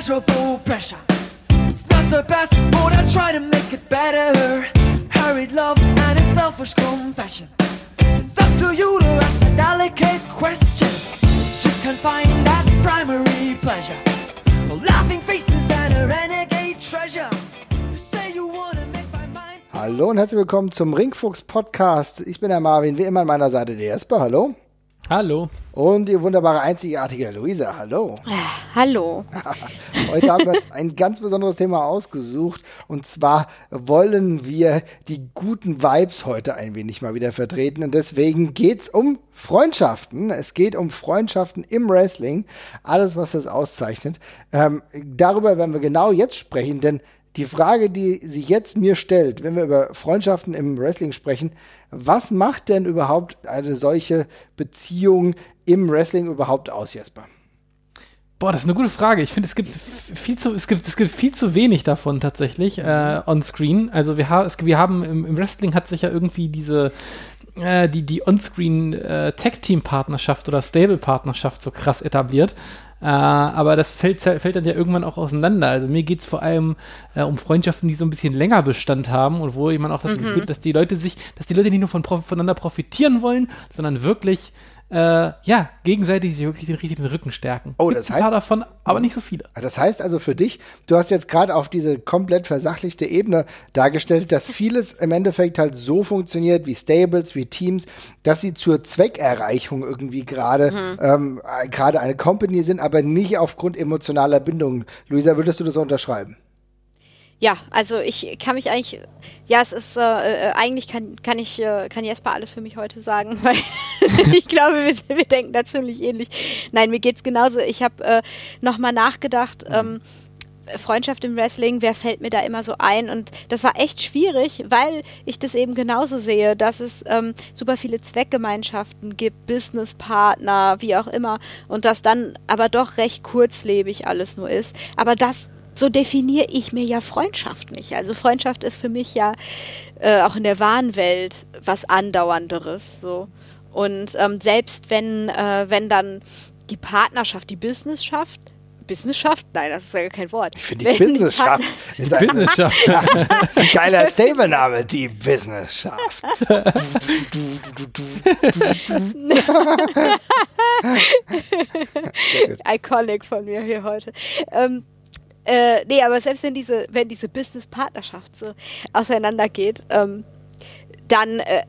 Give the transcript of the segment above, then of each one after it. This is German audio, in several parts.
immeasurable pressure. It's not the best, but I try to make it better. Hurried love and its selfish confession. It's up to you to ask a delicate question. Just can't find that primary pleasure. Laughing faces and a renegade treasure. Say you wanna make my. Hallo und herzlich willkommen zum Ringfuchs Podcast. Ich bin der Marvin, wie immer an meiner Seite der Jesper. Hallo. Hallo. Und die wunderbare, einzigartige Luisa. Hallo. Hallo. Heute haben wir uns ein ganz besonderes Thema ausgesucht. Und zwar wollen wir die guten Vibes heute ein wenig mal wieder vertreten. Und deswegen geht's um Freundschaften. Es geht um Freundschaften im Wrestling. Alles, was das auszeichnet. Ähm, darüber werden wir genau jetzt sprechen, denn die Frage, die sich jetzt mir stellt, wenn wir über Freundschaften im Wrestling sprechen, was macht denn überhaupt eine solche Beziehung im Wrestling überhaupt aus, Jesper? Boah, das ist eine gute Frage. Ich finde, es gibt viel zu, es gibt, es gibt viel zu wenig davon tatsächlich äh, on Screen. Also wir, ha es, wir haben im, im Wrestling hat sich ja irgendwie diese äh, die die On-Screen äh, Tag Team Partnerschaft oder Stable Partnerschaft so krass etabliert. Äh, aber das fällt, fällt dann ja irgendwann auch auseinander. Also mir geht es vor allem äh, um Freundschaften, die so ein bisschen länger Bestand haben und wo jemand auch das Gefühl, mhm. dass die Leute sich, dass die Leute nicht nur von, voneinander profitieren wollen, sondern wirklich äh, ja, gegenseitig sich wirklich den richtigen Rücken stärken. Oh, das Gibt heißt, ein paar davon, aber nicht so viele. Das heißt also für dich, du hast jetzt gerade auf diese komplett versachlichte Ebene dargestellt, dass vieles im Endeffekt halt so funktioniert wie Stables, wie Teams, dass sie zur Zweckerreichung irgendwie gerade mhm. ähm, gerade eine Company sind, aber nicht aufgrund emotionaler Bindungen. Luisa, würdest du das unterschreiben? Ja, also ich kann mich eigentlich, ja, es ist, äh, äh, eigentlich kann, kann ich, äh, kann Jesper alles für mich heute sagen, weil ich glaube, wir, wir, denken da ziemlich ähnlich. Nein, mir geht's genauso. Ich habe äh, nochmal nachgedacht, mhm. ähm, Freundschaft im Wrestling, wer fällt mir da immer so ein? Und das war echt schwierig, weil ich das eben genauso sehe, dass es ähm, super viele Zweckgemeinschaften gibt, Businesspartner, wie auch immer, und dass dann aber doch recht kurzlebig alles nur ist. Aber das so definiere ich mir ja Freundschaft nicht. Also Freundschaft ist für mich ja äh, auch in der wahren Welt was andauernderes. So. Und ähm, selbst wenn, äh, wenn dann die Partnerschaft, die Businesschaft, Businesschaft? Nein, das ist ja kein Wort. Ich finde die Businesschaft. Die Businesschaft. das ist ein geiler Stable-Name, die Businesschaft. Iconic von mir hier heute. Ähm, äh, nee, aber selbst wenn diese, wenn diese Business-Partnerschaft so auseinandergeht, ähm, dann äh,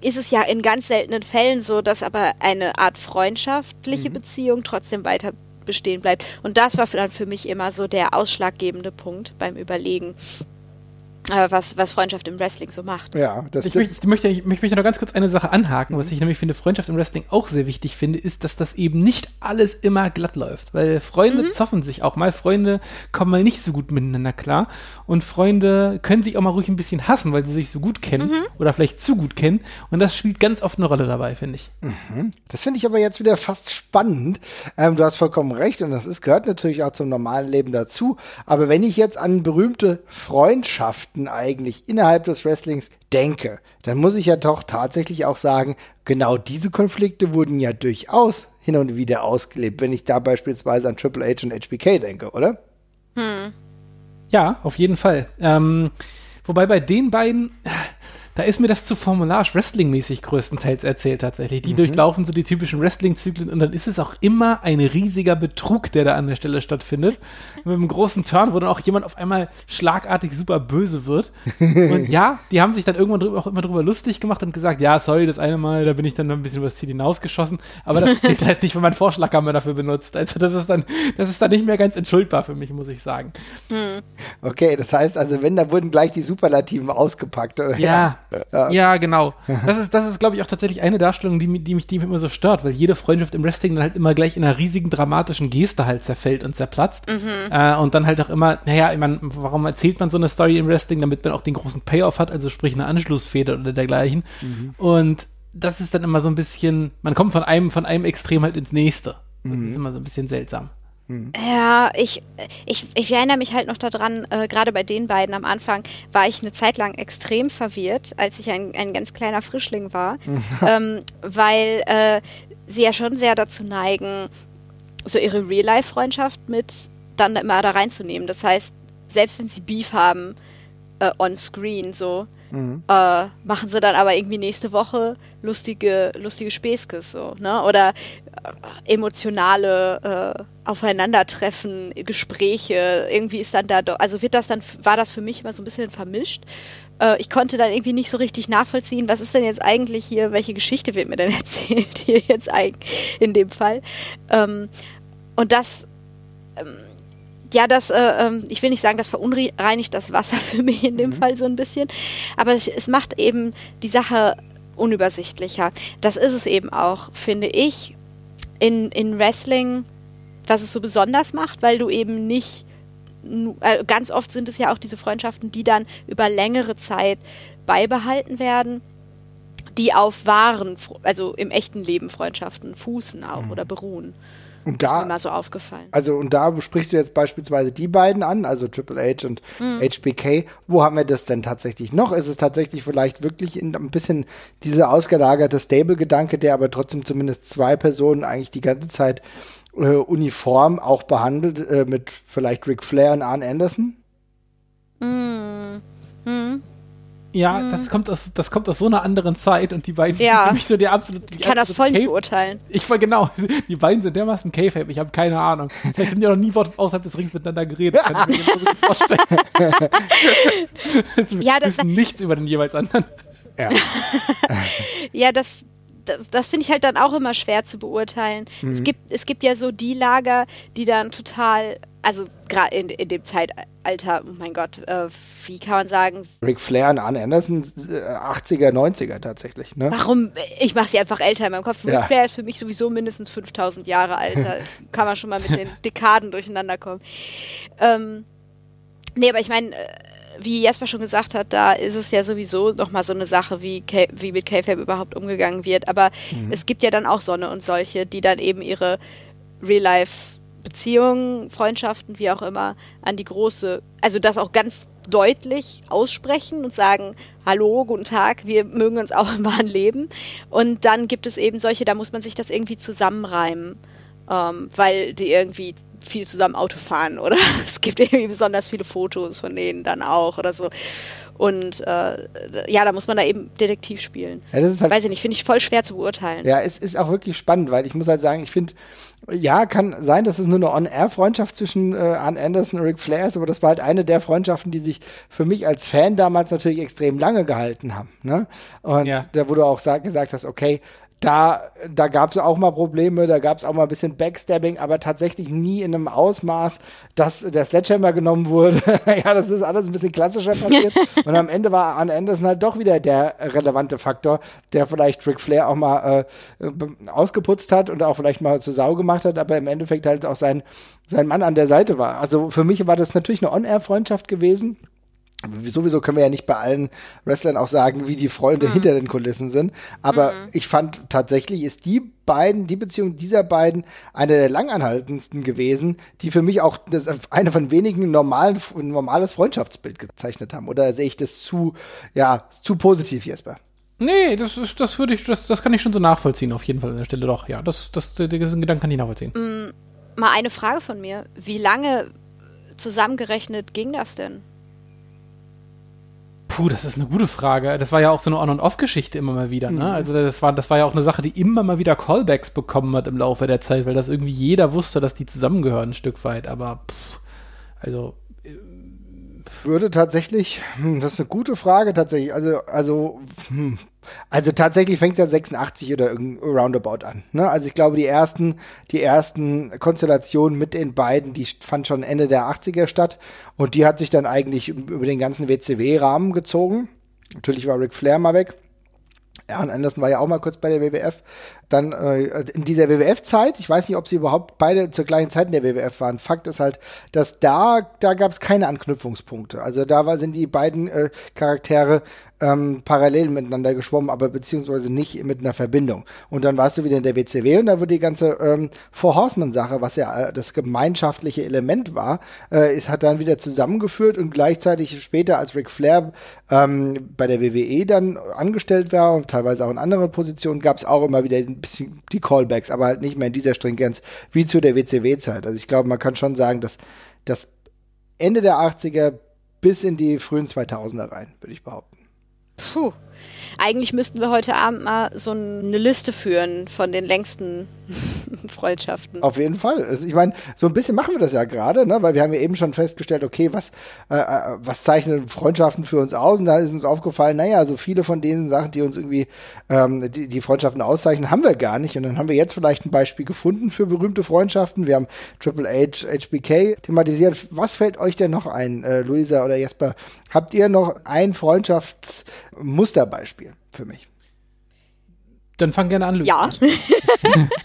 ist es ja in ganz seltenen Fällen so, dass aber eine Art freundschaftliche mhm. Beziehung trotzdem weiter bestehen bleibt. Und das war dann für mich immer so der ausschlaggebende Punkt beim Überlegen, was, was Freundschaft im Wrestling so macht. Ja, das ich, möchte, ich, möchte, ich möchte noch ganz kurz eine Sache anhaken, mhm. was ich nämlich finde, Freundschaft im Wrestling auch sehr wichtig finde, ist, dass das eben nicht alles immer glatt läuft. Weil Freunde mhm. zoffen sich auch mal, Freunde kommen mal nicht so gut miteinander klar und Freunde können sich auch mal ruhig ein bisschen hassen, weil sie sich so gut kennen mhm. oder vielleicht zu gut kennen und das spielt ganz oft eine Rolle dabei, finde ich. Mhm. Das finde ich aber jetzt wieder fast spannend. Ähm, du hast vollkommen recht und das ist, gehört natürlich auch zum normalen Leben dazu. Aber wenn ich jetzt an berühmte Freundschaften Konflikten eigentlich innerhalb des Wrestlings denke, dann muss ich ja doch tatsächlich auch sagen, genau diese Konflikte wurden ja durchaus hin und wieder ausgelebt, wenn ich da beispielsweise an Triple H und HBK denke, oder? Hm. Ja, auf jeden Fall. Ähm, wobei bei den beiden, da ist mir das zu formularisch Wrestling-mäßig größtenteils erzählt tatsächlich. Die mhm. durchlaufen so die typischen Wrestling-Zyklen und dann ist es auch immer ein riesiger Betrug, der da an der Stelle stattfindet. Mit einem großen Turn, wo dann auch jemand auf einmal schlagartig super böse wird. Und ja, die haben sich dann irgendwann drüber, auch immer drüber lustig gemacht und gesagt, ja, sorry, das eine Mal, da bin ich dann ein bisschen übers Ziel hinausgeschossen. Aber das geht halt nicht, wenn man Vorschlaghammer dafür benutzt. Also das ist dann, das ist dann nicht mehr ganz entschuldbar für mich, muss ich sagen. Hm. Okay, das heißt also, wenn, da wurden gleich die Superlativen ausgepackt. Oder? Ja, ja. ja, genau. Das ist, das ist, glaube ich, auch tatsächlich eine Darstellung, die, die, mich, die mich immer so stört, weil jede Freundschaft im Wrestling dann halt immer gleich in einer riesigen dramatischen Geste halt zerfällt und zerplatzt. Mhm. Äh, und dann halt auch immer, naja, ich meine, warum erzählt man so eine Story im Wrestling, damit man auch den großen Payoff hat, also sprich eine Anschlussfeder oder dergleichen. Mhm. Und das ist dann immer so ein bisschen, man kommt von einem, von einem Extrem halt ins nächste. Das mhm. ist immer so ein bisschen seltsam. Mhm. Ja, ich, ich, ich erinnere mich halt noch daran, äh, gerade bei den beiden am Anfang war ich eine Zeit lang extrem verwirrt, als ich ein, ein ganz kleiner Frischling war, ähm, weil äh, sie ja schon sehr dazu neigen, so ihre Real-Life-Freundschaft mit dann immer da reinzunehmen. Das heißt, selbst wenn sie Beef haben äh, on screen, so, mhm. äh, machen sie dann aber irgendwie nächste Woche lustige, lustige Späßkes, so, ne? Oder äh, emotionale äh, Aufeinandertreffen, Gespräche, irgendwie ist dann da, also wird das dann, war das für mich immer so ein bisschen vermischt. Äh, ich konnte dann irgendwie nicht so richtig nachvollziehen, was ist denn jetzt eigentlich hier, welche Geschichte wird mir denn erzählt hier jetzt eigentlich in dem Fall. Ähm, und das, ähm, ja, das, äh, ähm, ich will nicht sagen, das verunreinigt das Wasser für mich in dem mhm. Fall so ein bisschen, aber es, es macht eben die Sache unübersichtlicher. Das ist es eben auch, finde ich, in, in Wrestling, was es so besonders macht, weil du eben nicht, äh, ganz oft sind es ja auch diese Freundschaften, die dann über längere Zeit beibehalten werden, die auf wahren, also im echten Leben Freundschaften fußen auch mhm. oder beruhen. Und da, ist mir mal so aufgefallen. Also, und da sprichst du jetzt beispielsweise die beiden an, also Triple H und mhm. HBK. Wo haben wir das denn tatsächlich noch? Ist es tatsächlich vielleicht wirklich in, ein bisschen dieser ausgelagerte Stable-Gedanke, der aber trotzdem zumindest zwei Personen eigentlich die ganze Zeit äh, uniform auch behandelt, äh, mit vielleicht Ric Flair und Arn Anderson? Mhm. Mhm. Ja, hm. das, kommt aus, das kommt aus so einer anderen Zeit und die beiden ja. sind für mich so der absolute. Ich kann das voll nicht beurteilen. Ich war genau, die beiden sind dermaßen K-Fape, ich habe keine Ahnung. Vielleicht haben die auch noch nie außerhalb des Rings miteinander geredet. Kann ich mir genauso gut vorstellen. ja, das wissen nichts über den jeweils anderen. Ja, ja das, das, das finde ich halt dann auch immer schwer zu beurteilen. Mhm. Es, gibt, es gibt ja so die Lager, die dann total, also gerade in, in dem Zeitalter, oh mein Gott, äh, wie kann man sagen? Ric Flair und Arne Anderson, 80er, 90er tatsächlich, ne? Warum? Ich mache sie einfach älter in meinem Kopf. Ja. Ric Flair ist für mich sowieso mindestens 5000 Jahre alt. Da kann man schon mal mit den Dekaden durcheinander kommen. Ähm, nee, aber ich meine, äh, wie Jasper schon gesagt hat, da ist es ja sowieso nochmal so eine Sache, wie, K wie mit K-Fab überhaupt umgegangen wird. Aber mhm. es gibt ja dann auch Sonne und solche, die dann eben ihre Real-Life-Beziehungen, Freundschaften, wie auch immer, an die große, also das auch ganz deutlich aussprechen und sagen, hallo, guten Tag, wir mögen uns auch im wahren Leben. Und dann gibt es eben solche, da muss man sich das irgendwie zusammenreimen, ähm, weil die irgendwie viel zusammen Auto fahren oder es gibt irgendwie besonders viele Fotos von denen dann auch oder so. Und äh, ja, da muss man da eben Detektiv spielen. Ja, das ist halt, Weiß ich nicht, finde ich voll schwer zu beurteilen. Ja, es ist auch wirklich spannend, weil ich muss halt sagen, ich finde, ja, kann sein, dass es nur eine On-Air-Freundschaft zwischen äh, Arn Anderson und Ric Flair ist, aber das war halt eine der Freundschaften, die sich für mich als Fan damals natürlich extrem lange gehalten haben. Ne? Und ja. da, wo du auch sag, gesagt hast, okay, da, da gab es auch mal Probleme, da gab es auch mal ein bisschen Backstabbing, aber tatsächlich nie in einem Ausmaß, dass der Sledgehammer genommen wurde. ja, das ist alles ein bisschen klassischer passiert. und am Ende war Arn Anderson halt doch wieder der relevante Faktor, der vielleicht Ric Flair auch mal äh, ausgeputzt hat und auch vielleicht mal zur Sau gemacht hat, aber im Endeffekt halt auch sein, sein Mann an der Seite war. Also für mich war das natürlich eine On-Air-Freundschaft gewesen. Sowieso können wir ja nicht bei allen Wrestlern auch sagen, wie die Freunde mhm. hinter den Kulissen sind. Aber mhm. ich fand tatsächlich ist die beiden, die Beziehung dieser beiden eine der langanhaltendsten gewesen, die für mich auch das, eine von wenigen normalen, normales Freundschaftsbild gezeichnet haben. Oder sehe ich das zu, ja, zu positiv, Jesper? Nee, das, ist, das würde ich, das, das kann ich schon so nachvollziehen, auf jeden Fall an der Stelle doch. Ja, das, das, diesen Gedanken kann ich nachvollziehen. Mm, mal eine Frage von mir. Wie lange zusammengerechnet ging das denn? Puh, das ist eine gute Frage. Das war ja auch so eine On- und Off-Geschichte immer mal wieder. Ne? Mhm. Also das war, das war ja auch eine Sache, die immer mal wieder Callbacks bekommen hat im Laufe der Zeit, weil das irgendwie jeder wusste, dass die zusammengehören ein Stück weit. Aber pff, also äh, würde tatsächlich, hm, das ist eine gute Frage tatsächlich. Also, also hm, also tatsächlich fängt ja 86 oder irgendein Roundabout an. Ne? Also ich glaube, die ersten, die ersten Konstellationen mit den beiden, die fand schon Ende der 80er statt. Und die hat sich dann eigentlich über den ganzen WCW-Rahmen gezogen. Natürlich war Ric Flair mal weg. Aaron Anderson war ja auch mal kurz bei der WWF. Dann äh, in dieser WWF-Zeit, ich weiß nicht, ob sie überhaupt beide zur gleichen Zeit in der WWF waren. Fakt ist halt, dass da, da gab es keine Anknüpfungspunkte. Also da war, sind die beiden äh, Charaktere ähm, parallel miteinander geschwommen, aber beziehungsweise nicht mit einer Verbindung. Und dann warst du wieder in der WCW und da wurde die ganze ähm, Four Horsemen-Sache, was ja äh, das gemeinschaftliche Element war, äh, ist hat dann wieder zusammengeführt und gleichzeitig später, als Ric Flair ähm, bei der WWE dann angestellt war und teilweise auch in anderen Positionen, gab es auch immer wieder ein bisschen die Callbacks, aber halt nicht mehr in dieser Stringenz wie zu der WCW-Zeit. Also ich glaube, man kann schon sagen, dass das Ende der 80er bis in die frühen 2000er rein, würde ich behaupten. Puh. Eigentlich müssten wir heute Abend mal so eine Liste führen von den längsten Freundschaften. Auf jeden Fall. Ich meine, so ein bisschen machen wir das ja gerade, ne? weil wir haben ja eben schon festgestellt, okay, was, äh, äh, was zeichnen Freundschaften für uns aus? Und da ist uns aufgefallen, naja, so viele von diesen Sachen, die uns irgendwie ähm, die, die Freundschaften auszeichnen, haben wir gar nicht. Und dann haben wir jetzt vielleicht ein Beispiel gefunden für berühmte Freundschaften. Wir haben Triple H, HBK thematisiert. Was fällt euch denn noch ein, äh, Luisa oder Jesper? Habt ihr noch ein Freundschaftsmusterbeispiel für mich? Dann fang gerne an, Luisa. Ja.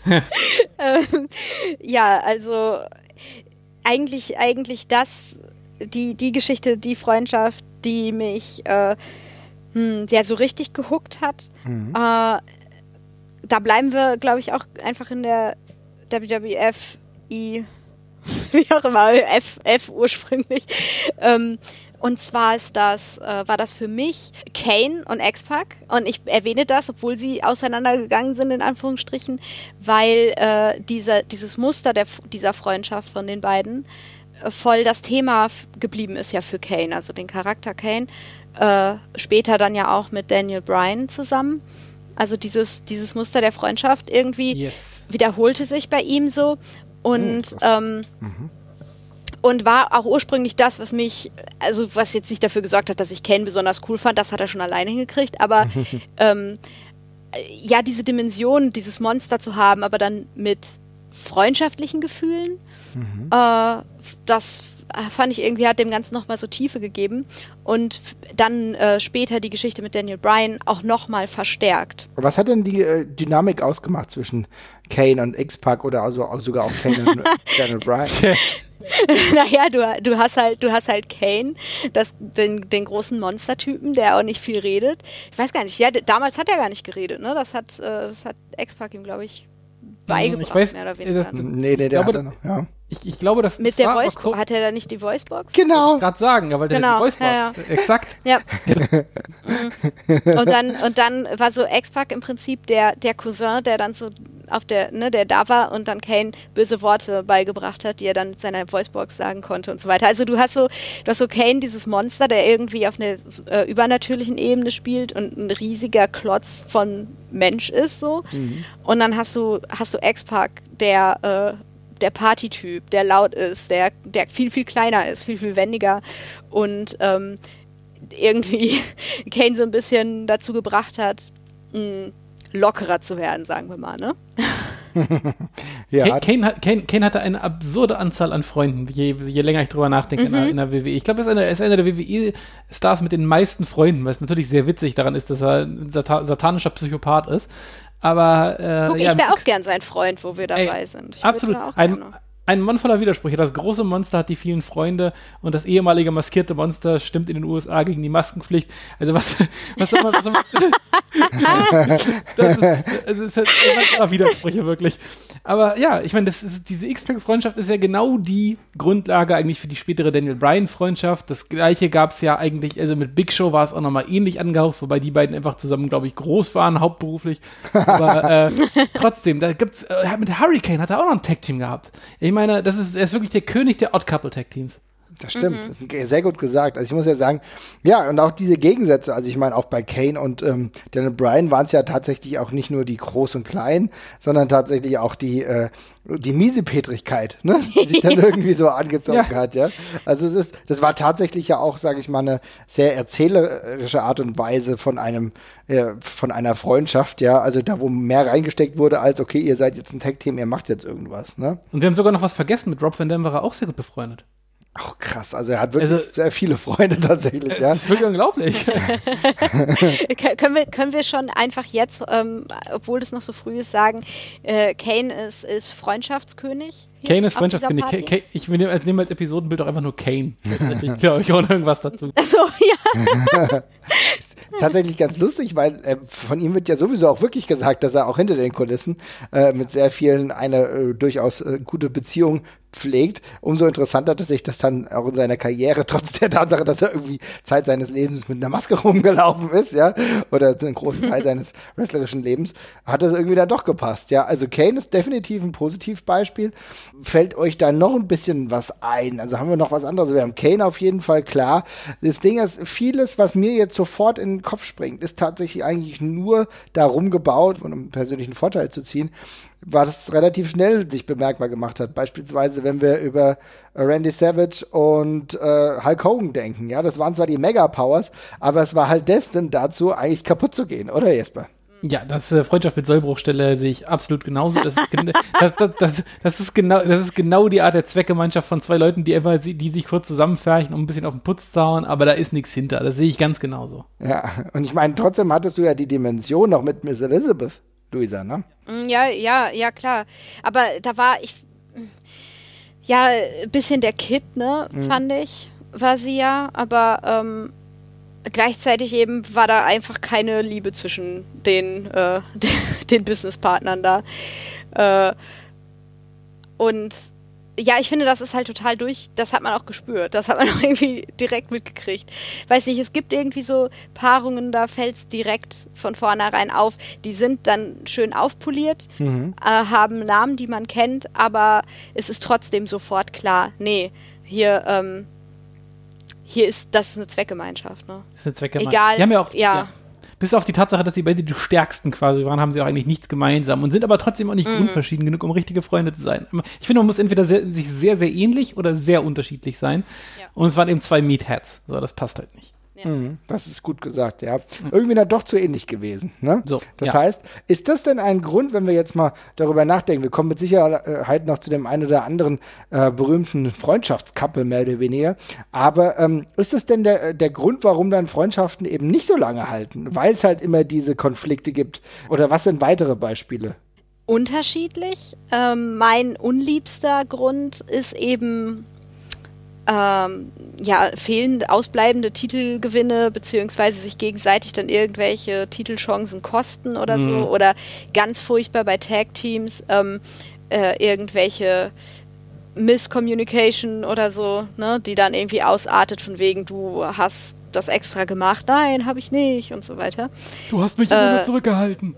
ähm, ja, also eigentlich, eigentlich das, die, die Geschichte, die Freundschaft, die mich äh, hm, ja, so richtig gehuckt hat. Mhm. Äh, da bleiben wir, glaube ich, auch einfach in der WWF, I, wie auch immer, F, F ursprünglich. Ähm, und zwar ist das, äh, war das für mich Kane und X-Pac. Und ich erwähne das, obwohl sie auseinandergegangen sind, in Anführungsstrichen, weil äh, dieser, dieses Muster der, dieser Freundschaft von den beiden äh, voll das Thema geblieben ist ja für Kane, also den Charakter Kane. Äh, später dann ja auch mit Daniel Bryan zusammen. Also dieses, dieses Muster der Freundschaft irgendwie yes. wiederholte sich bei ihm so. Und oh, ähm, mhm und war auch ursprünglich das, was mich, also was jetzt nicht dafür gesorgt hat, dass ich Ken besonders cool fand, das hat er schon alleine hingekriegt, aber ähm, ja, diese Dimension, dieses Monster zu haben, aber dann mit freundschaftlichen Gefühlen, mhm. äh, das fand ich irgendwie, hat dem Ganzen nochmal so Tiefe gegeben und dann äh, später die Geschichte mit Daniel Bryan auch nochmal verstärkt. Was hat denn die äh, Dynamik ausgemacht zwischen Kane und X-Pac oder also auch sogar auch Kane und Daniel Bryan? naja, du, du hast halt, du hast halt Kane, das, den, den großen Monstertypen, der auch nicht viel redet. Ich weiß gar nicht, ja, damals hat er gar nicht geredet, ne? Das hat, äh, das hat X-Pac ihm, glaube ich, beigebracht, ich weiß, mehr oder weniger. Das, nee, nee, der glaube, hat er noch, ja. Ich, ich glaube, dass mit der Voicebox hat er da nicht die Voicebox? Genau. Ich gerade sagen, aber der genau. die Voicebox. Ja, ja. Exakt. Ja. und dann und dann war so X-Pac im Prinzip der der Cousin, der dann so auf der ne, der da war und dann Kane böse Worte beigebracht hat, die er dann mit seiner Voicebox sagen konnte und so weiter. Also du hast so du hast so Kane dieses Monster, der irgendwie auf einer äh, übernatürlichen Ebene spielt und ein riesiger Klotz von Mensch ist so. Mhm. Und dann hast du hast du X-Pac, der äh, der Partytyp, der laut ist, der, der viel, viel kleiner ist, viel, viel wendiger und ähm, irgendwie Kane so ein bisschen dazu gebracht hat, mh, lockerer zu werden, sagen wir mal, ne? ja. Kane, Kane, Kane, hatte eine absurde Anzahl an Freunden, je, je länger ich drüber nachdenke mhm. in, der, in, der, WWE. Ich glaube, er ist einer, ist einer der WWE-Stars mit den meisten Freunden, was natürlich sehr witzig daran ist, dass er ein satanischer Psychopath ist. Aber äh, Guck, ja, ich wäre auch gern sein Freund, wo wir dabei ey, sind. Ich absolut. Ein, ein Mann voller Widersprüche. Das große Monster hat die vielen Freunde und das ehemalige maskierte Monster stimmt in den USA gegen die Maskenpflicht. Also was, was soll man, was soll man das ist, das ist halt Widersprüche wirklich. Aber ja, ich meine, diese X-Pack-Freundschaft ist ja genau die Grundlage eigentlich für die spätere Daniel Bryan-Freundschaft. Das gleiche gab es ja eigentlich, also mit Big Show war es auch nochmal ähnlich angehaucht, wobei die beiden einfach zusammen, glaube ich, groß waren, hauptberuflich. Aber äh, trotzdem, da gibt's, äh, mit Hurricane hat er auch noch ein Tag-Team gehabt. Ich meine, das ist, er ist wirklich der König der Odd-Couple-Tag-Teams. Das stimmt, mhm. das ist sehr gut gesagt. Also ich muss ja sagen, ja, und auch diese Gegensätze, also ich meine, auch bei Kane und ähm, Daniel Bryan waren es ja tatsächlich auch nicht nur die Groß und Klein, sondern tatsächlich auch die, äh, die Miesepetrigkeit, ne? Die sich dann irgendwie so angezogen ja. hat, ja. Also es ist, das war tatsächlich ja auch, sage ich mal, eine sehr erzählerische Art und Weise von einem, äh, von einer Freundschaft, ja. Also da, wo mehr reingesteckt wurde, als okay, ihr seid jetzt ein Tag-Team, ihr macht jetzt irgendwas, ne? Und wir haben sogar noch was vergessen, mit Rob Van Dam war er auch sehr gut befreundet. Ach krass, also er hat wirklich also, sehr viele Freunde tatsächlich. Das ja. ist wirklich unglaublich. können, wir, können wir schon einfach jetzt, ähm, obwohl das noch so früh ist, sagen, äh, Kane ist, ist Freundschaftskönig? Kane ist Freundschaftskönig. Kane, ich nehme als, nehm als Episodenbild auch einfach nur Kane. glaube ich, ohne irgendwas dazu. Achso, ja. tatsächlich ganz lustig, weil äh, von ihm wird ja sowieso auch wirklich gesagt, dass er auch hinter den Kulissen äh, mit sehr vielen eine äh, durchaus äh, gute Beziehung pflegt, umso interessanter, dass sich das dann auch in seiner Karriere, trotz der Tatsache, dass er irgendwie Zeit seines Lebens mit einer Maske rumgelaufen ist, ja, oder einen großen Teil seines wrestlerischen Lebens, hat das irgendwie dann doch gepasst, ja. Also Kane ist definitiv ein Positivbeispiel. Fällt euch da noch ein bisschen was ein? Also haben wir noch was anderes? Wir haben Kane auf jeden Fall klar. Das Ding ist, vieles, was mir jetzt sofort in den Kopf springt, ist tatsächlich eigentlich nur darum gebaut, um einen persönlichen Vorteil zu ziehen, war das relativ schnell sich bemerkbar gemacht hat. Beispielsweise, wenn wir über Randy Savage und äh, Hulk Hogan denken. Ja, das waren zwar die Mega-Powers, aber es war halt destined dazu, eigentlich kaputt zu gehen, oder Jesper? Ja, das äh, Freundschaft mit Sollbruchstelle sehe ich absolut genauso. Das ist, das, das, das, das, ist genau, das ist genau die Art der Zweckgemeinschaft von zwei Leuten, die einfach, die sich kurz zusammenfärchen, um ein bisschen auf den Putz zu hauen, aber da ist nichts hinter. Das sehe ich ganz genauso. Ja, und ich meine, trotzdem hattest du ja die Dimension noch mit Miss Elizabeth. Luisa, ne? Mm, ja, ja, ja, klar. Aber da war ich, ja, ein bisschen der Kid, ne, mhm. fand ich, war sie ja. Aber ähm, gleichzeitig eben war da einfach keine Liebe zwischen den, äh, den Businesspartnern da. Äh, und ja, ich finde, das ist halt total durch, das hat man auch gespürt, das hat man auch irgendwie direkt mitgekriegt. Weiß nicht, es gibt irgendwie so Paarungen, da fällt es direkt von vornherein auf. Die sind dann schön aufpoliert, mhm. äh, haben Namen, die man kennt, aber es ist trotzdem sofort klar, nee, hier, ähm, hier ist, das ist eine Zweckgemeinschaft, ne? Das ist eine Zweckgemeinschaft. Egal, die haben ja auch, ja. ja bis auf die Tatsache, dass sie beide die stärksten quasi waren, haben sie auch eigentlich nichts gemeinsam und sind aber trotzdem auch nicht mm. grundverschieden genug, um richtige Freunde zu sein. Ich finde, man muss entweder sehr, sich sehr, sehr ähnlich oder sehr unterschiedlich sein. Ja. Und es waren eben zwei Meatheads. So, das passt halt nicht. Ja. Mhm, das ist gut gesagt, ja. Irgendwie dann doch zu ähnlich gewesen. Ne? So, das ja. heißt, ist das denn ein Grund, wenn wir jetzt mal darüber nachdenken, wir kommen mit Sicherheit noch zu dem einen oder anderen äh, berühmten Freundschaftskappel, mehr oder weniger, aber ähm, ist das denn der, der Grund, warum dann Freundschaften eben nicht so lange halten? Weil es halt immer diese Konflikte gibt? Oder was sind weitere Beispiele? Unterschiedlich. Ähm, mein unliebster Grund ist eben ähm, ja, fehlende, ausbleibende Titelgewinne, beziehungsweise sich gegenseitig dann irgendwelche Titelchancen kosten oder mhm. so. Oder ganz furchtbar bei Tag-Teams ähm, äh, irgendwelche Misscommunication oder so, ne, die dann irgendwie ausartet von wegen, du hast das extra gemacht, nein, habe ich nicht und so weiter. Du hast mich immer nur äh, zurückgehalten.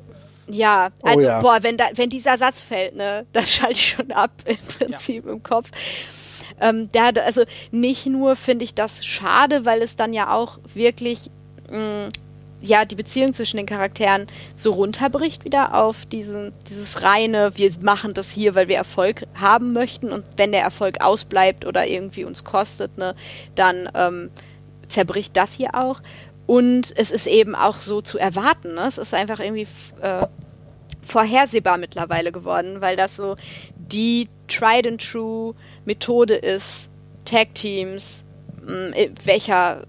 Ja, oh also oh ja. boah, wenn, da, wenn dieser Satz fällt, ne, da schalte ich schon ab im Prinzip ja. im Kopf. Ähm, der, also nicht nur finde ich das schade, weil es dann ja auch wirklich mh, mm, ja, die Beziehung zwischen den Charakteren so runterbricht wieder auf diesen, dieses reine, wir machen das hier, weil wir Erfolg haben möchten und wenn der Erfolg ausbleibt oder irgendwie uns kostet, ne, dann ähm, zerbricht das hier auch. Und es ist eben auch so zu erwarten. Ne? Es ist einfach irgendwie äh, vorhersehbar mittlerweile geworden, weil das so die tried and true Methode ist, Tag Teams, welcher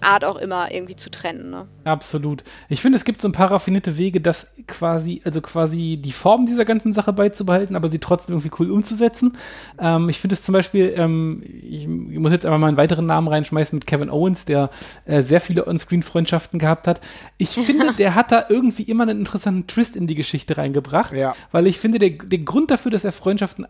Art auch immer irgendwie zu trennen. Ne? Absolut. Ich finde, es gibt so ein paar raffinierte Wege, das quasi, also quasi die Form dieser ganzen Sache beizubehalten, aber sie trotzdem irgendwie cool umzusetzen. Ähm, ich finde es zum Beispiel, ähm, ich, ich, muss jetzt einfach mal einen weiteren Namen reinschmeißen mit Kevin Owens, der äh, sehr viele On-Screen-Freundschaften gehabt hat. Ich finde, der hat da irgendwie immer einen interessanten Twist in die Geschichte reingebracht, ja. weil ich finde, der, der Grund dafür, dass er Freundschaften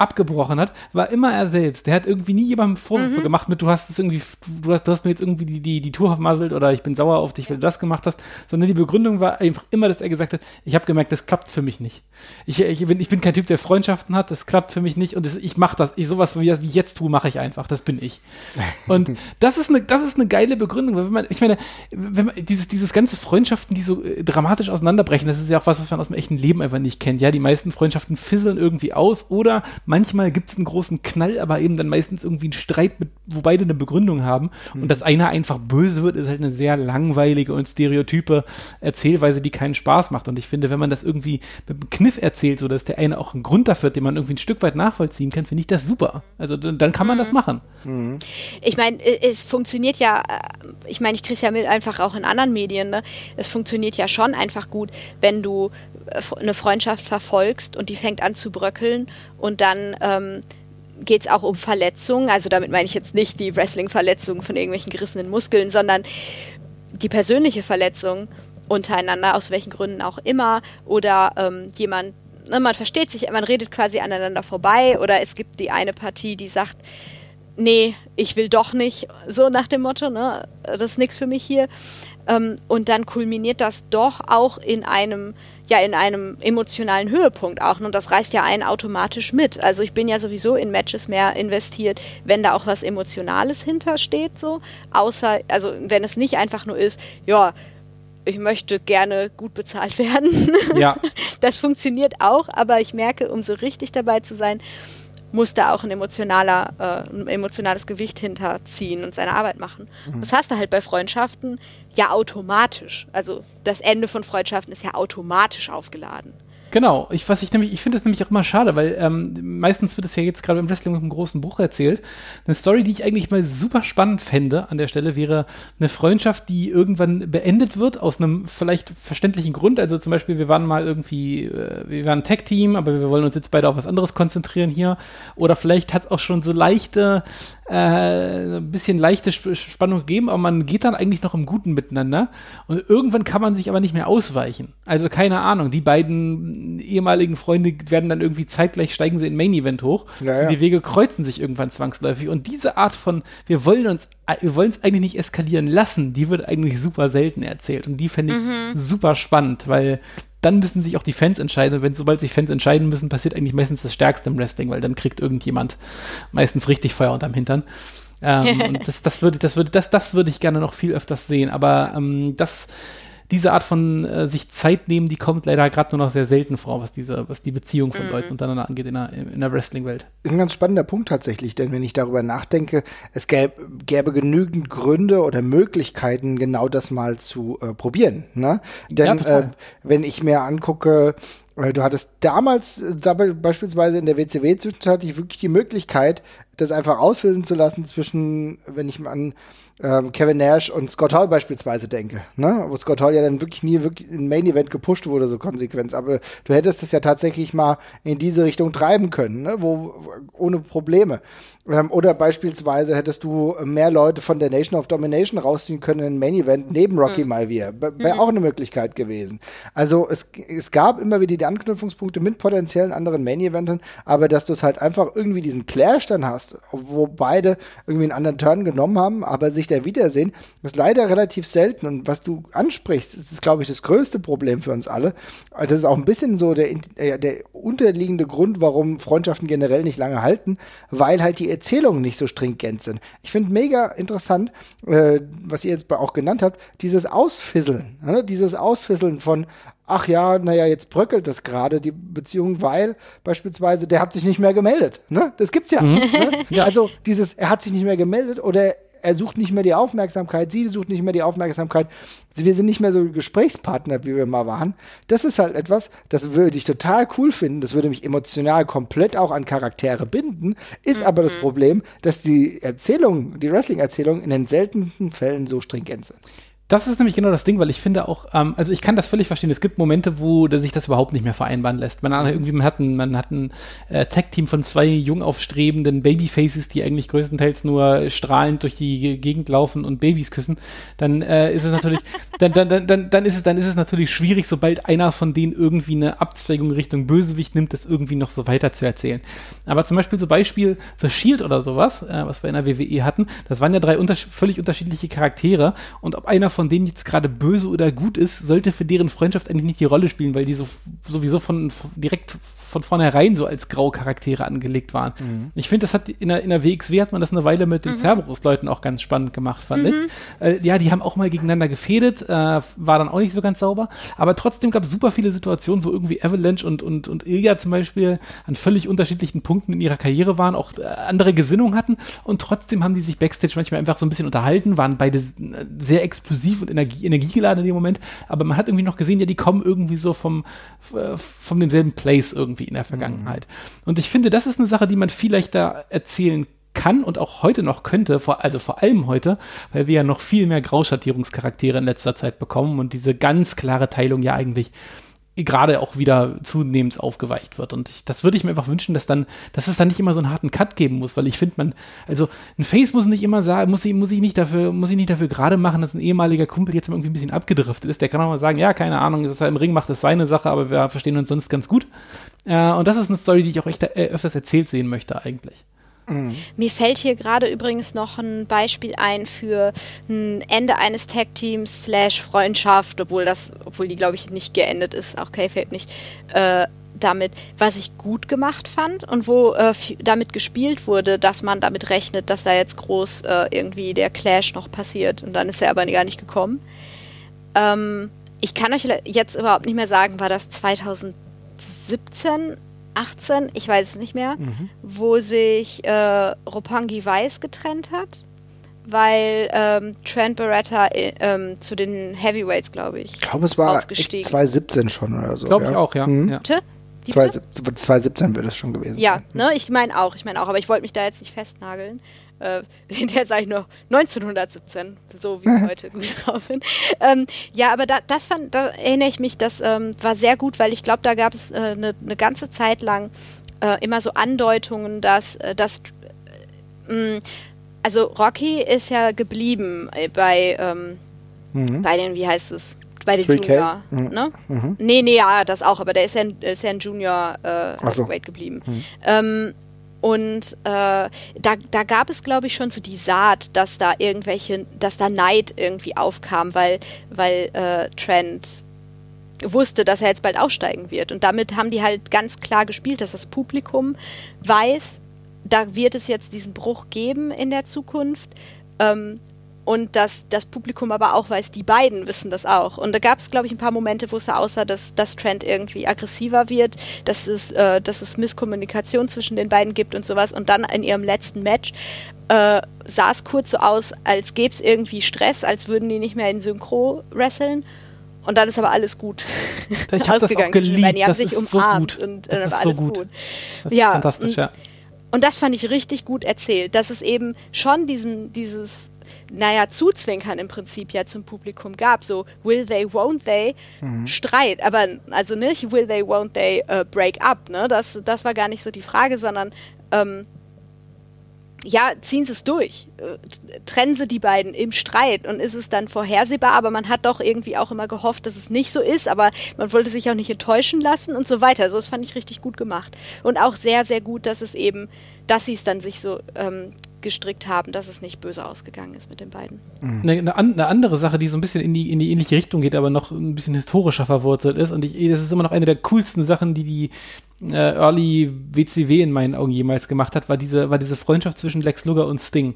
abgebrochen hat, war immer er selbst. Der hat irgendwie nie jemandem Vorwürfe mhm. gemacht mit, du hast es irgendwie, du hast, du hast mir jetzt irgendwie die, die, die Tour vermasselt oder ich bin sauer auf dich, weil du das gemacht hast, sondern die Begründung war einfach immer, dass er gesagt hat, ich habe gemerkt, das klappt für mich nicht. Ich, ich, bin, ich bin kein Typ, der Freundschaften hat, das klappt für mich nicht und das, ich mache das, ich sowas wie, wie jetzt tue, mache ich einfach, das bin ich. Und das ist eine, das ist eine geile Begründung, weil wenn man, ich meine, wenn man dieses, dieses ganze Freundschaften, die so äh, dramatisch auseinanderbrechen, das ist ja auch was, was man aus dem echten Leben einfach nicht kennt. Ja, die meisten Freundschaften fisseln irgendwie aus oder manchmal gibt es einen großen Knall, aber eben dann meistens irgendwie einen Streit, mit, wo beide eine Begründung haben. Mhm. Und dass einer einfach böse wird, ist halt eine sehr langweilige und stereotype Erzählweise, die keinen Spaß macht. Und ich finde, wenn man das irgendwie mit einem Kniff erzählt, so dass der eine auch einen Grund dafür hat, den man irgendwie ein Stück weit nachvollziehen kann, finde ich das super. Also dann, dann kann man mhm. das machen. Mhm. Ich meine, es funktioniert ja, äh, ich meine, ich kriege es ja mit einfach auch in anderen Medien, ne? es funktioniert ja schon einfach gut, wenn du eine Freundschaft verfolgst und die fängt an zu bröckeln und dann ähm, geht es auch um Verletzungen. Also damit meine ich jetzt nicht die Wrestling-Verletzungen von irgendwelchen gerissenen Muskeln, sondern die persönliche Verletzung untereinander, aus welchen Gründen auch immer, oder ähm, jemand ne, man versteht sich, man redet quasi aneinander vorbei oder es gibt die eine Partie, die sagt, nee, ich will doch nicht, so nach dem Motto, ne, das ist nichts für mich hier. Ähm, und dann kulminiert das doch auch in einem, ja, in einem emotionalen Höhepunkt auch. Und das reißt ja einen automatisch mit. Also ich bin ja sowieso in Matches mehr investiert, wenn da auch was Emotionales hintersteht, so. Außer, also wenn es nicht einfach nur ist, ja, ich möchte gerne gut bezahlt werden. Ja. Das funktioniert auch, aber ich merke, um so richtig dabei zu sein, muss da auch ein, emotionaler, äh, ein emotionales Gewicht hinterziehen und seine Arbeit machen. Mhm. Das hast du halt bei Freundschaften ja automatisch. Also das Ende von Freundschaften ist ja automatisch aufgeladen. Genau, ich, was ich nämlich, ich finde es nämlich auch immer schade, weil ähm, meistens wird es ja jetzt gerade im Wrestling mit einem großen Bruch erzählt. Eine Story, die ich eigentlich mal super spannend fände an der Stelle, wäre eine Freundschaft, die irgendwann beendet wird, aus einem vielleicht verständlichen Grund. Also zum Beispiel, wir waren mal irgendwie, äh, wir waren Tech-Team, aber wir wollen uns jetzt beide auf was anderes konzentrieren hier. Oder vielleicht hat es auch schon so leichte äh, ein bisschen leichte Spannung gegeben, aber man geht dann eigentlich noch im Guten miteinander. Und irgendwann kann man sich aber nicht mehr ausweichen. Also keine Ahnung, die beiden ehemaligen Freunde werden dann irgendwie zeitgleich steigen sie in Main Event hoch. Ja, ja. die Wege kreuzen sich irgendwann zwangsläufig. Und diese Art von, wir wollen uns, wir wollen es eigentlich nicht eskalieren lassen, die wird eigentlich super selten erzählt. Und die fände ich mhm. super spannend, weil dann müssen sich auch die Fans entscheiden. Und wenn sobald sich Fans entscheiden müssen, passiert eigentlich meistens das Stärkste im Wrestling, weil dann kriegt irgendjemand meistens richtig Feuer unterm Hintern. ähm, und das, das würde, das würde, das, das würde ich gerne noch viel öfters sehen. Aber ähm, das diese Art von äh, sich Zeit nehmen, die kommt leider gerade nur noch sehr selten vor, was diese, was die Beziehung von mhm. Leuten untereinander angeht in der, in der Wrestling-Welt. Ist ein ganz spannender Punkt tatsächlich, denn wenn ich darüber nachdenke, es gäbe, gäbe genügend Gründe oder Möglichkeiten, genau das mal zu äh, probieren. Ne? Denn ja, äh, wenn ich mir angucke, weil du hattest damals, äh, beispielsweise in der WCW-Zwischenzeit, wirklich die Möglichkeit, das einfach ausfüllen zu lassen zwischen, wenn ich mal an ähm, Kevin Nash und Scott Hall beispielsweise denke, ne? wo Scott Hall ja dann wirklich nie wirklich in Main Event gepusht wurde, so konsequent. Aber du hättest es ja tatsächlich mal in diese Richtung treiben können, ne? wo, ohne Probleme. Ähm, oder beispielsweise hättest du mehr Leute von der Nation of Domination rausziehen können in Main Event neben Rocky mhm. Maivia. Wäre mhm. auch eine Möglichkeit gewesen. Also es, es gab immer wieder die Anknüpfungspunkte mit potenziellen anderen Main Eventern, aber dass du es halt einfach irgendwie diesen Clash dann hast, wo beide irgendwie einen anderen Turn genommen haben, aber sich der Wiedersehen, ist leider relativ selten. Und was du ansprichst, ist, glaube ich, das größte Problem für uns alle. Das ist auch ein bisschen so der, äh, der unterliegende Grund, warum Freundschaften generell nicht lange halten, weil halt die Erzählungen nicht so stringent sind. Ich finde mega interessant, äh, was ihr jetzt auch genannt habt, dieses Ausfisseln. Ne? Dieses Ausfisseln von, ach ja, naja, jetzt bröckelt das gerade, die Beziehung, weil beispielsweise der hat sich nicht mehr gemeldet. Ne? Das gibt's ja. ne? ja. Also dieses, er hat sich nicht mehr gemeldet oder er sucht nicht mehr die Aufmerksamkeit, sie sucht nicht mehr die Aufmerksamkeit. Wir sind nicht mehr so Gesprächspartner, wie wir mal waren. Das ist halt etwas, das würde ich total cool finden. Das würde mich emotional komplett auch an Charaktere binden. Ist mhm. aber das Problem, dass die Erzählungen, die Wrestling-Erzählungen in den seltensten Fällen so stringent sind. Das ist nämlich genau das Ding, weil ich finde auch, ähm, also ich kann das völlig verstehen. Es gibt Momente, wo sich das überhaupt nicht mehr vereinbaren lässt. Man, hat irgendwie, man hat ein, ein äh, Tech-Team von zwei jung aufstrebenden Babyfaces, die eigentlich größtenteils nur strahlend durch die Gegend laufen und Babys küssen. Dann äh, ist es natürlich, dann, dann, dann, dann, dann ist es, dann ist es natürlich schwierig, sobald einer von denen irgendwie eine Abzweigung Richtung Bösewicht nimmt, das irgendwie noch so weiter zu erzählen. Aber zum Beispiel so Beispiel The Shield oder sowas, äh, was wir in der WWE hatten, das waren ja drei unter völlig unterschiedliche Charaktere und ob einer von von denen jetzt gerade böse oder gut ist, sollte für deren Freundschaft eigentlich nicht die Rolle spielen, weil die so sowieso von, von direkt von vornherein so als Graucharaktere angelegt waren. Mhm. Ich finde, das hat in der, in der WXW hat man das eine Weile mit den mhm. Cerberus-Leuten auch ganz spannend gemacht, fand mhm. ich. Äh, ja, die haben auch mal gegeneinander gefädet, äh, war dann auch nicht so ganz sauber, aber trotzdem gab es super viele Situationen, wo irgendwie Avalanche und, und, und Ilya zum Beispiel an völlig unterschiedlichen Punkten in ihrer Karriere waren, auch äh, andere Gesinnungen hatten und trotzdem haben die sich Backstage manchmal einfach so ein bisschen unterhalten, waren beide äh, sehr explosiv und energie, energiegeladen in dem Moment, aber man hat irgendwie noch gesehen, ja, die kommen irgendwie so vom, äh, vom demselben Place irgendwie irgendwie in der Vergangenheit. Mhm. Und ich finde, das ist eine Sache, die man vielleicht da erzählen kann und auch heute noch könnte, vor, also vor allem heute, weil wir ja noch viel mehr Grauschattierungscharaktere in letzter Zeit bekommen und diese ganz klare Teilung ja eigentlich gerade auch wieder zunehmend aufgeweicht wird. Und ich, das würde ich mir einfach wünschen, dass dann, dass es dann nicht immer so einen harten Cut geben muss, weil ich finde, man, also ein Face muss nicht immer sagen, muss ich, muss ich nicht dafür, muss ich nicht dafür gerade machen, dass ein ehemaliger Kumpel jetzt irgendwie ein bisschen abgedriftet ist. Der kann auch mal sagen, ja, keine Ahnung, dass er im Ring macht, ist seine Sache, aber wir verstehen uns sonst ganz gut. Äh, und das ist eine Story, die ich auch echt äh, öfters erzählt sehen möchte eigentlich. Mir fällt hier gerade übrigens noch ein Beispiel ein für ein Ende eines Tag-Teams slash Freundschaft, obwohl das, obwohl die, glaube ich, nicht geendet ist, auch K-Feld nicht, äh, damit, was ich gut gemacht fand und wo äh, damit gespielt wurde, dass man damit rechnet, dass da jetzt groß äh, irgendwie der Clash noch passiert und dann ist er aber gar nicht gekommen. Ähm, ich kann euch jetzt überhaupt nicht mehr sagen, war das 2017 18, ich weiß es nicht mehr, mhm. wo sich äh, Roppongi Weiß getrennt hat, weil ähm, Trent Beretta äh, ähm, zu den Heavyweights, glaube ich, Ich glaube, es war 2017 schon oder so. Glaube ja. ich auch, ja. Mhm. ja. Bitte? 2017 wird es schon gewesen ja, sein. Ja, ne, ich meine auch, ich meine auch, aber ich wollte mich da jetzt nicht festnageln. Äh, hinterher sage ich noch 1917, so wie ich heute gut drauf bin. Ähm, ja, aber da, das fand, da erinnere ich mich, das ähm, war sehr gut, weil ich glaube, da gab es eine äh, ne, ne ganze Zeit lang äh, immer so Andeutungen, dass, äh, dass äh, also Rocky ist ja geblieben äh, bei, ähm, mhm. bei den, wie heißt es? Bei den 3K? Junior, mhm. ne? Mhm. Nee, nee, ja, das auch, aber der ist ja, ist ja ein Junior äh, so. geblieben. Mhm. Und äh, da, da gab es, glaube ich, schon so die Saat, dass da irgendwelche, dass da Neid irgendwie aufkam, weil, weil äh, Trent wusste, dass er jetzt bald aussteigen wird. Und damit haben die halt ganz klar gespielt, dass das Publikum weiß, da wird es jetzt diesen Bruch geben in der Zukunft. Ähm, und dass das Publikum aber auch weiß, die beiden wissen das auch. Und da gab es, glaube ich, ein paar Momente, wo es so aussah, dass das Trend irgendwie aggressiver wird, dass es, äh, dass es Misskommunikation zwischen den beiden gibt und sowas. Und dann in ihrem letzten Match äh, sah es kurz so aus, als gäbe es irgendwie Stress, als würden die nicht mehr in Synchro wresteln. Und dann ist aber alles gut. Ich habe das auch geliebt. Die haben das sich umarmt so und dann war alles so gut. gut. Das ja, fantastisch, ja. Und das fand ich richtig gut erzählt, dass es eben schon diesen, dieses naja, Zuzwinkern im Prinzip ja zum Publikum gab. So, will they, won't they, mhm. Streit. Aber also nicht will they, won't they uh, break up. Ne? Das, das war gar nicht so die Frage, sondern ähm, ja, ziehen sie es durch. Äh, trennen sie die beiden im Streit und ist es dann vorhersehbar, aber man hat doch irgendwie auch immer gehofft, dass es nicht so ist, aber man wollte sich auch nicht enttäuschen lassen und so weiter. Also das fand ich richtig gut gemacht. Und auch sehr, sehr gut, dass es eben, dass sie es dann sich so ähm, gestrickt haben, dass es nicht böse ausgegangen ist mit den beiden. Mhm. Eine, eine, andere Sache, die so ein bisschen in die, in die ähnliche Richtung geht, aber noch ein bisschen historischer verwurzelt ist und ich, das ist immer noch eine der coolsten Sachen, die die äh, Early WCW in meinen Augen jemals gemacht hat, war diese, war diese Freundschaft zwischen Lex Luger und Sting.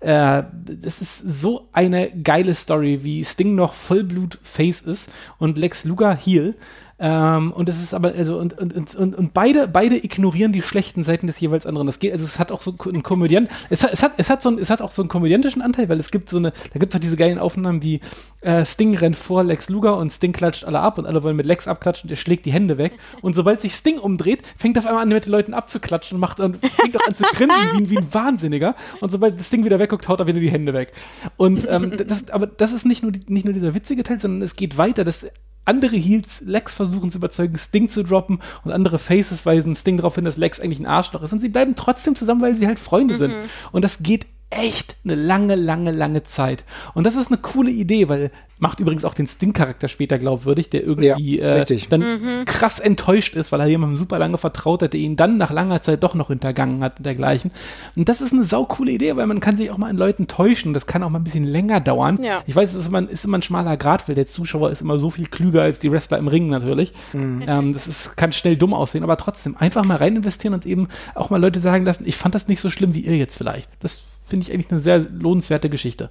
Äh, das ist so eine geile Story, wie Sting noch Vollblut-Face ist und Lex Luger Heel. Ähm, und es ist aber, also, und, und, und, und beide, beide ignorieren die schlechten Seiten des jeweils anderen. Das geht, also es hat auch so einen Komödiant, es hat, es hat, es hat so ein, es hat auch so einen komödiantischen Anteil, weil es gibt so eine, da gibt es diese geilen Aufnahmen wie äh, Sting rennt vor Lex Luger und Sting klatscht alle ab und alle wollen mit Lex abklatschen und er schlägt die Hände weg. Und sobald sich Sting umdreht, fängt auf einmal an, mit den Leuten abzuklatschen und macht und fängt auch an zu grinsen wie, ein, wie ein Wahnsinniger. Und sobald Sting wieder wegguckt, haut er wieder die Hände weg. Und ähm, das, aber das ist nicht nur, nicht nur dieser witzige Teil, sondern es geht weiter. Das andere Heels Lex versuchen zu überzeugen, Sting zu droppen und andere Faces weisen Sting darauf hin, dass Lex eigentlich ein Arschloch ist und sie bleiben trotzdem zusammen, weil sie halt Freunde mhm. sind. Und das geht echt eine lange, lange, lange Zeit. Und das ist eine coole Idee, weil macht übrigens auch den Sting-Charakter später glaubwürdig, der irgendwie ja, äh, dann mhm. krass enttäuscht ist, weil er jemandem super lange vertraut hat, der ihn dann nach langer Zeit doch noch hintergangen hat und dergleichen. Und das ist eine saukoole Idee, weil man kann sich auch mal an Leuten täuschen. Das kann auch mal ein bisschen länger dauern. Ja. Ich weiß, es ist immer, ist immer ein schmaler Grad, weil der Zuschauer ist immer so viel klüger als die Wrestler im Ring natürlich. Mhm. Ähm, das ist, kann schnell dumm aussehen, aber trotzdem einfach mal rein investieren und eben auch mal Leute sagen lassen, ich fand das nicht so schlimm wie ihr jetzt vielleicht. Das finde ich eigentlich eine sehr lohnenswerte Geschichte.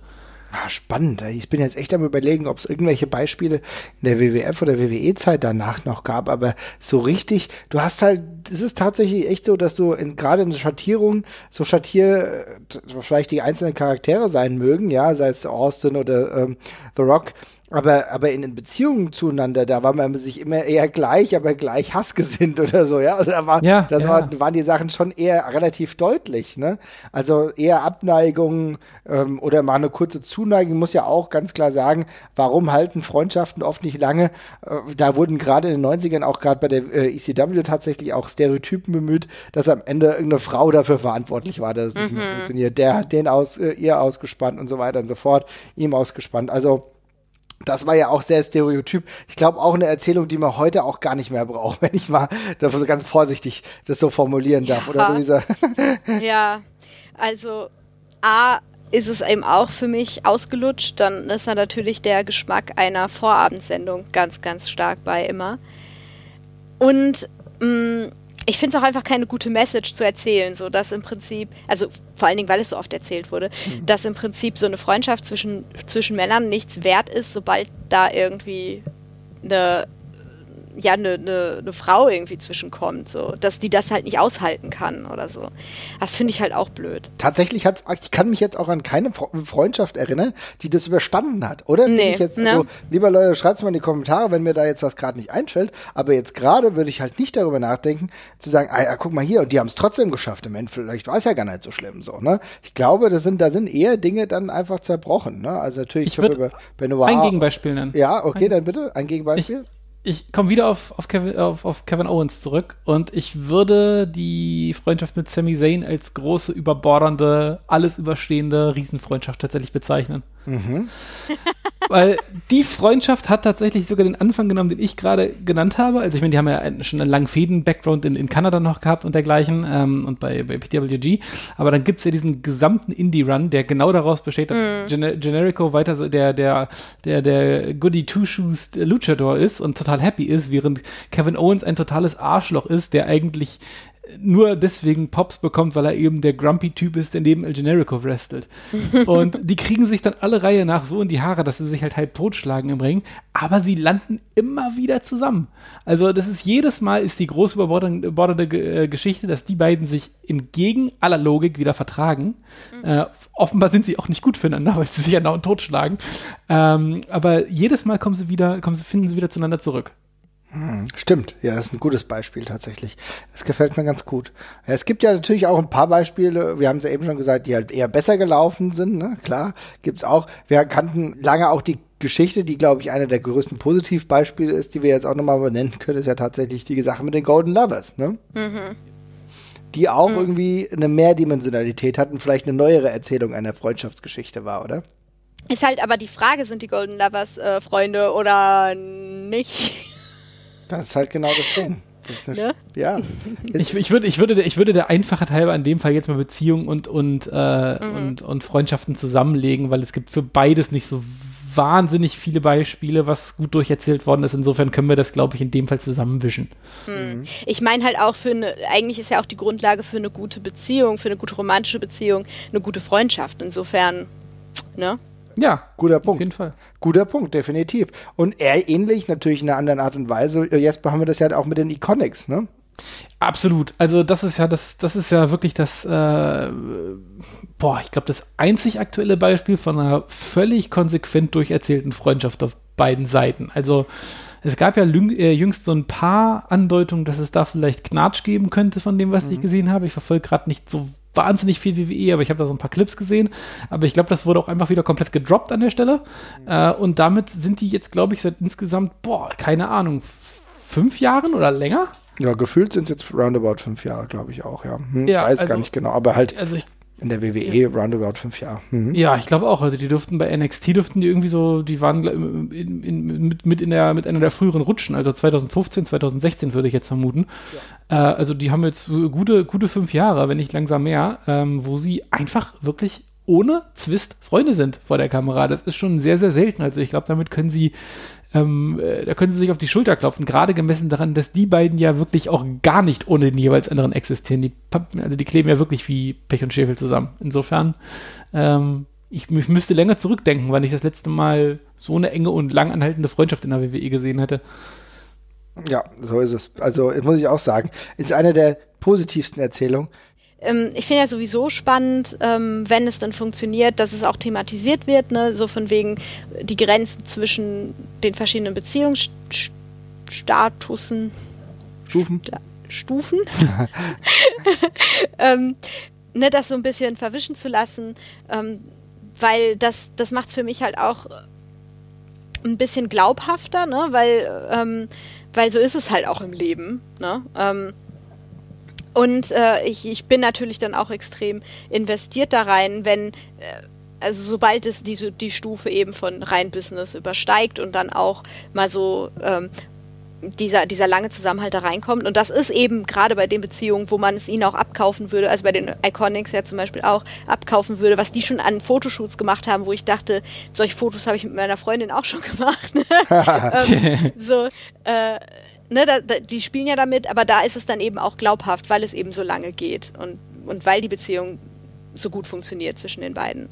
Ah, spannend. Ich bin jetzt echt am überlegen, ob es irgendwelche Beispiele in der WWF oder WWE-Zeit danach noch gab, aber so richtig, du hast halt, es ist tatsächlich echt so, dass du gerade in der Schattierung, so Schattier, äh, vielleicht die einzelnen Charaktere sein mögen, ja, sei es Austin oder ähm, The Rock, aber, aber in den Beziehungen zueinander, da war man sich immer eher gleich, aber gleich hassgesinnt oder so, ja. Also da, war, ja, das ja. War, waren die Sachen schon eher relativ deutlich, ne? Also eher Abneigung ähm, oder mal eine kurze Zuneigung, muss ja auch ganz klar sagen, warum halten Freundschaften oft nicht lange? Äh, da wurden gerade in den 90ern auch gerade bei der äh, ECW tatsächlich auch Stereotypen bemüht, dass am Ende irgendeine Frau dafür verantwortlich war, dass es mhm. nicht mehr funktioniert. Der hat den aus, äh, ihr ausgespannt und so weiter und so fort, ihm ausgespannt. Also Das war ja auch sehr stereotyp. Ich glaube auch eine Erzählung, die man heute auch gar nicht mehr braucht, wenn ich mal das so ganz vorsichtig das so formulieren darf, Ja. oder Luisa? Ja, also A ist es eben auch für mich ausgelutscht, dann ist da natürlich der Geschmack einer Vorabendsendung ganz, ganz stark bei immer. Und mh, ich finde es auch einfach keine gute Message zu erzählen, so dass im Prinzip, also vor allen Dingen, weil es so oft erzählt wurde, dass im Prinzip so eine Freundschaft zwischen, zwischen Männern nichts wert ist, sobald da irgendwie eine ja, eine, eine, eine Frau irgendwie zwischenkommt, so, dass die das halt nicht aushalten kann oder so. Das finde ich halt auch blöd. Tatsächlich hat's, ich kann mich jetzt auch an keine Fre- Freundschaft erinnern, die das überstanden hat, oder? Nee, ich jetzt, ne? also, lieber Leute, schreibt's mal in die Kommentare, wenn mir da jetzt was gerade nicht einfällt. Aber jetzt gerade würde ich halt nicht darüber nachdenken, zu sagen, ah, ja, guck mal hier, und die haben es trotzdem geschafft. Im Endeffekt, vielleicht war es ja gar nicht so schlimm, so, ne? Ich glaube, das sind, da sind eher Dinge dann einfach zerbrochen, ne? Also natürlich, Ich ich habe über Benoit. Ein Gegenbeispiel nennen. Ja, okay, dann bitte, ein Gegenbeispiel. Ich komme wieder auf, auf, Kevin, auf, auf Kevin Owens zurück und ich würde die Freundschaft mit Sami Zayn als große, überbordernde, alles überstehende Riesenfreundschaft tatsächlich bezeichnen. Weil die Freundschaft hat tatsächlich sogar den Anfang genommen, den ich gerade genannt habe. Also ich meine, die haben ja schon einen langen Fäden-Background in, in Kanada noch gehabt und dergleichen ähm, und bei, bei PWG. Aber dann gibt's ja diesen gesamten Indie-Run, der genau daraus besteht, dass Gener Generico weiter so der, der, der, der Goody Two-Shoes Luchador ist und total happy ist, während Kevin Owens ein totales Arschloch ist, der eigentlich nur deswegen Pops bekommt, weil er eben der Grumpy-Typ ist, der neben El Generico wrestelt. Und die kriegen sich dann alle Reihe nach so in die Haare, dass sie sich halt halb totschlagen im Ring, aber sie landen immer wieder zusammen. Also das ist jedes Mal ist die groß Ge- äh, Geschichte, dass die beiden sich entgegen aller Logik wieder vertragen. Äh, offenbar sind sie auch nicht gut füreinander, weil sie sich andauernd totschlagen. Ähm, aber jedes Mal kommen sie wieder, kommen sie, finden sie wieder zueinander zurück. Stimmt, ja, das ist ein gutes Beispiel tatsächlich. Das gefällt mir ganz gut. Ja, es gibt ja natürlich auch ein paar Beispiele, wir haben es ja eben schon gesagt, die halt eher besser gelaufen sind, ne? Klar, gibt's auch. Wir kannten lange auch die Geschichte, die, glaube ich, eine der größten Positivbeispiele ist, die wir jetzt auch nochmal benennen können, ist ja tatsächlich die Sache mit den Golden Lovers, ne? Die auch irgendwie eine Mehrdimensionalität hatten, vielleicht eine neuere Erzählung einer Freundschaftsgeschichte war, oder? Ist halt aber die Frage, sind die Golden Lovers äh, Freunde oder nicht? Das ist halt genau das Ding. Das Ne? Ja. Ich, ich, würde, ich, würde, der- ich würde der Einfachheit halber in dem Fall jetzt mal Beziehungen und, und, äh, und, und Freundschaften zusammenlegen, weil es gibt für beides nicht so wahnsinnig viele Beispiele, was gut durcherzählt worden ist. Insofern können wir das, glaube ich, in dem Fall zusammenwischen. Ich meine halt auch für eine, eigentlich ist ja auch die Grundlage für eine gute Beziehung, für eine gute romantische Beziehung, eine gute Freundschaft. Insofern, ne? Ja, Guter auf Punkt. jeden Fall. Guter Punkt, definitiv. Und eher ähnlich, natürlich in einer anderen Art und Weise. Äh, Jesper haben wir das ja auch mit den Iconics, ne? Absolut. Also das ist ja das, das ist ja wirklich das, äh, boah, ich glaube, das einzig aktuelle Beispiel von einer völlig konsequent durcherzählten Freundschaft auf beiden Seiten. Also es gab ja äh, jüngst so ein paar Andeutungen, dass es da vielleicht Knatsch geben könnte von dem, was ich gesehen habe. Ich verfolge gerade nicht so wahnsinnig viel WWE, aber ich habe da so ein paar Clips gesehen. Aber ich glaube, das wurde auch einfach wieder komplett gedroppt an der Stelle. Äh, und damit sind die jetzt, glaube ich, seit insgesamt, boah, keine Ahnung, fünf Jahren oder länger? Ja, gefühlt sind es jetzt roundabout fünf Jahre, glaube ich auch, ja. Hm, Ja, ich weiß also- gar nicht genau, aber halt Also ich in der WWE roundabout fünf Jahre. Mhm. Ja, ich glaube auch. Also die durften bei NXT durften die irgendwie so, die waren in, in, mit, mit in der mit einer der früheren Rutschen, also 2015, 2016 würde ich jetzt vermuten. Äh, also die haben jetzt gute gute fünf Jahre, wenn nicht langsam mehr, ähm, wo sie einfach wirklich ohne Zwist Freunde sind vor der Kamera. Das ist schon sehr sehr selten. Also ich glaube, damit können sie ähm, äh, da können sie sich auf die Schulter klopfen, gerade gemessen daran, dass die beiden ja wirklich auch gar nicht ohne den jeweils anderen existieren. Die, also die kleben ja wirklich wie Pech und Schäfel zusammen. Insofern, ähm, ich, ich müsste länger zurückdenken, wann ich das letzte Mal so eine enge und lang anhaltende Freundschaft in der WWE gesehen hätte. Ja, so ist es. Also, das muss ich auch sagen, ist eine der positivsten Erzählungen. Ähm, ich finde ja sowieso spannend, ähm, wenn es dann funktioniert, dass es auch thematisiert wird, ne? so von wegen die Grenzen zwischen den verschiedenen Beziehungsstatusen, Stufen. Stufen, ähm, ne, das so ein bisschen verwischen zu lassen, ähm, weil das, das macht es für mich halt auch ein bisschen glaubhafter, ne, weil, ähm, weil so ist es halt auch im Leben, ne, ähm, und äh, ich, ich bin natürlich dann auch extrem investiert da rein, wenn, äh, also sobald es diese die Stufe eben von rein Business übersteigt und dann auch mal so ähm, dieser, dieser lange Zusammenhalt da reinkommt. Und das ist eben gerade bei den Beziehungen, wo man es ihnen auch abkaufen würde, also bei den Iconics ja zum Beispiel auch abkaufen würde, was die schon an Fotoshoots gemacht haben, wo ich dachte, solche Fotos habe ich mit meiner Freundin auch schon gemacht. ähm, so, äh, ne, da, da, die spielen ja damit, aber da ist es dann eben auch glaubhaft, weil es eben so lange geht und, und weil die Beziehung so gut funktioniert zwischen den beiden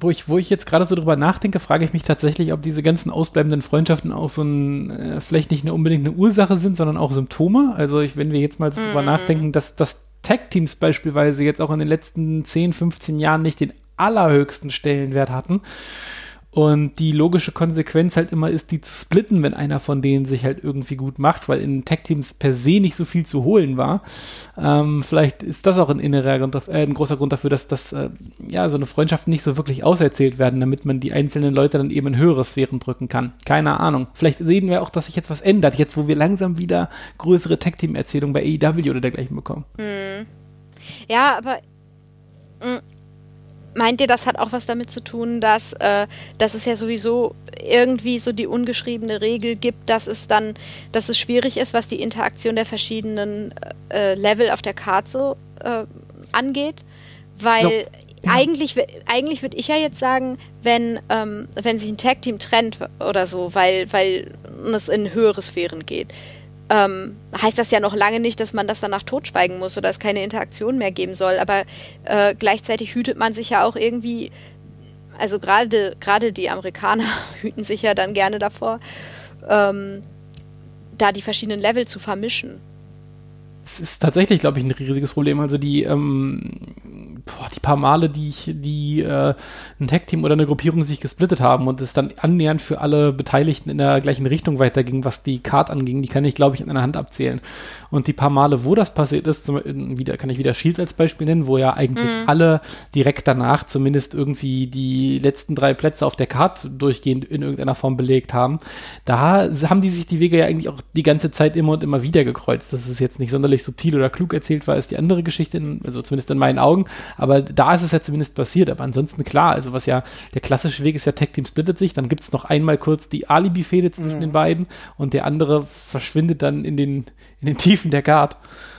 wo ich, wo ich jetzt gerade so drüber nachdenke, frage ich mich tatsächlich, ob diese ganzen ausbleibenden Freundschaften auch so ein, äh, vielleicht nicht eine unbedingt eine Ursache sind, sondern auch Symptome. Also ich, wenn wir jetzt mal so drüber mhm. nachdenken, dass, dass Tag-Teams beispielsweise jetzt auch in den letzten 10, 15 Jahren nicht den allerhöchsten Stellenwert hatten und die logische Konsequenz halt immer ist, die zu splitten, wenn einer von denen sich halt irgendwie gut macht, weil in Tech-Teams per se nicht so viel zu holen war. Ähm, vielleicht ist das auch ein innerer Grund, äh, ein großer Grund dafür, dass das, äh, ja, so eine Freundschaft nicht so wirklich auserzählt werden, damit man die einzelnen Leute dann eben in höhere Sphären drücken kann. Keine Ahnung. Vielleicht sehen wir auch, dass sich jetzt was ändert, jetzt wo wir langsam wieder größere Tech-Team-Erzählungen bei AEW oder dergleichen bekommen. Hm. Ja, aber hm, meint ihr, das hat auch was damit zu tun, dass, äh, dass es ja sowieso irgendwie so die ungeschriebene Regel gibt, dass es dann, dass es schwierig ist, was die Interaktion der verschiedenen äh, Level auf der Karte äh, angeht? Weil ja. eigentlich, eigentlich würde ich ja jetzt sagen, wenn, ähm, wenn sich ein Tag-Team trennt oder so, weil, weil es in höhere Sphären geht, ähm, heißt das ja noch lange nicht, dass man das danach totschweigen muss oder es keine Interaktion mehr geben soll. Aber äh, gleichzeitig hütet man sich ja auch irgendwie, also gerade die Amerikaner hüten sich ja dann gerne davor, ähm, da die verschiedenen Level zu vermischen es ist tatsächlich, glaube ich, ein riesiges Problem. Also die, ähm, boah, die paar Male, die ich, die äh, ein Tech-Team oder eine Gruppierung sich gesplittet haben und es dann annähernd für alle Beteiligten in der gleichen Richtung weiterging, was die Card anging, die kann ich, glaube ich, in einer Hand abzählen. Und die paar Male, wo das passiert ist, zum, wieder, kann ich wieder Shield als Beispiel nennen, wo ja eigentlich mhm. alle direkt danach zumindest irgendwie die letzten drei Plätze auf der Card durchgehend in irgendeiner Form belegt haben. Da haben die sich die Wege ja eigentlich auch die ganze Zeit immer und immer wieder gekreuzt. Das ist jetzt nicht sonderlich subtil oder klug erzählt war, ist die andere Geschichte, in, also zumindest in meinen Augen. Aber da ist es ja zumindest passiert. Aber ansonsten klar, also was ja der klassische Weg ist ja, Tag Team splittet sich, dann gibt es noch einmal kurz die Alibi-Fehde zwischen mhm. den beiden und der andere verschwindet dann in den, in den Tiefen der Guard.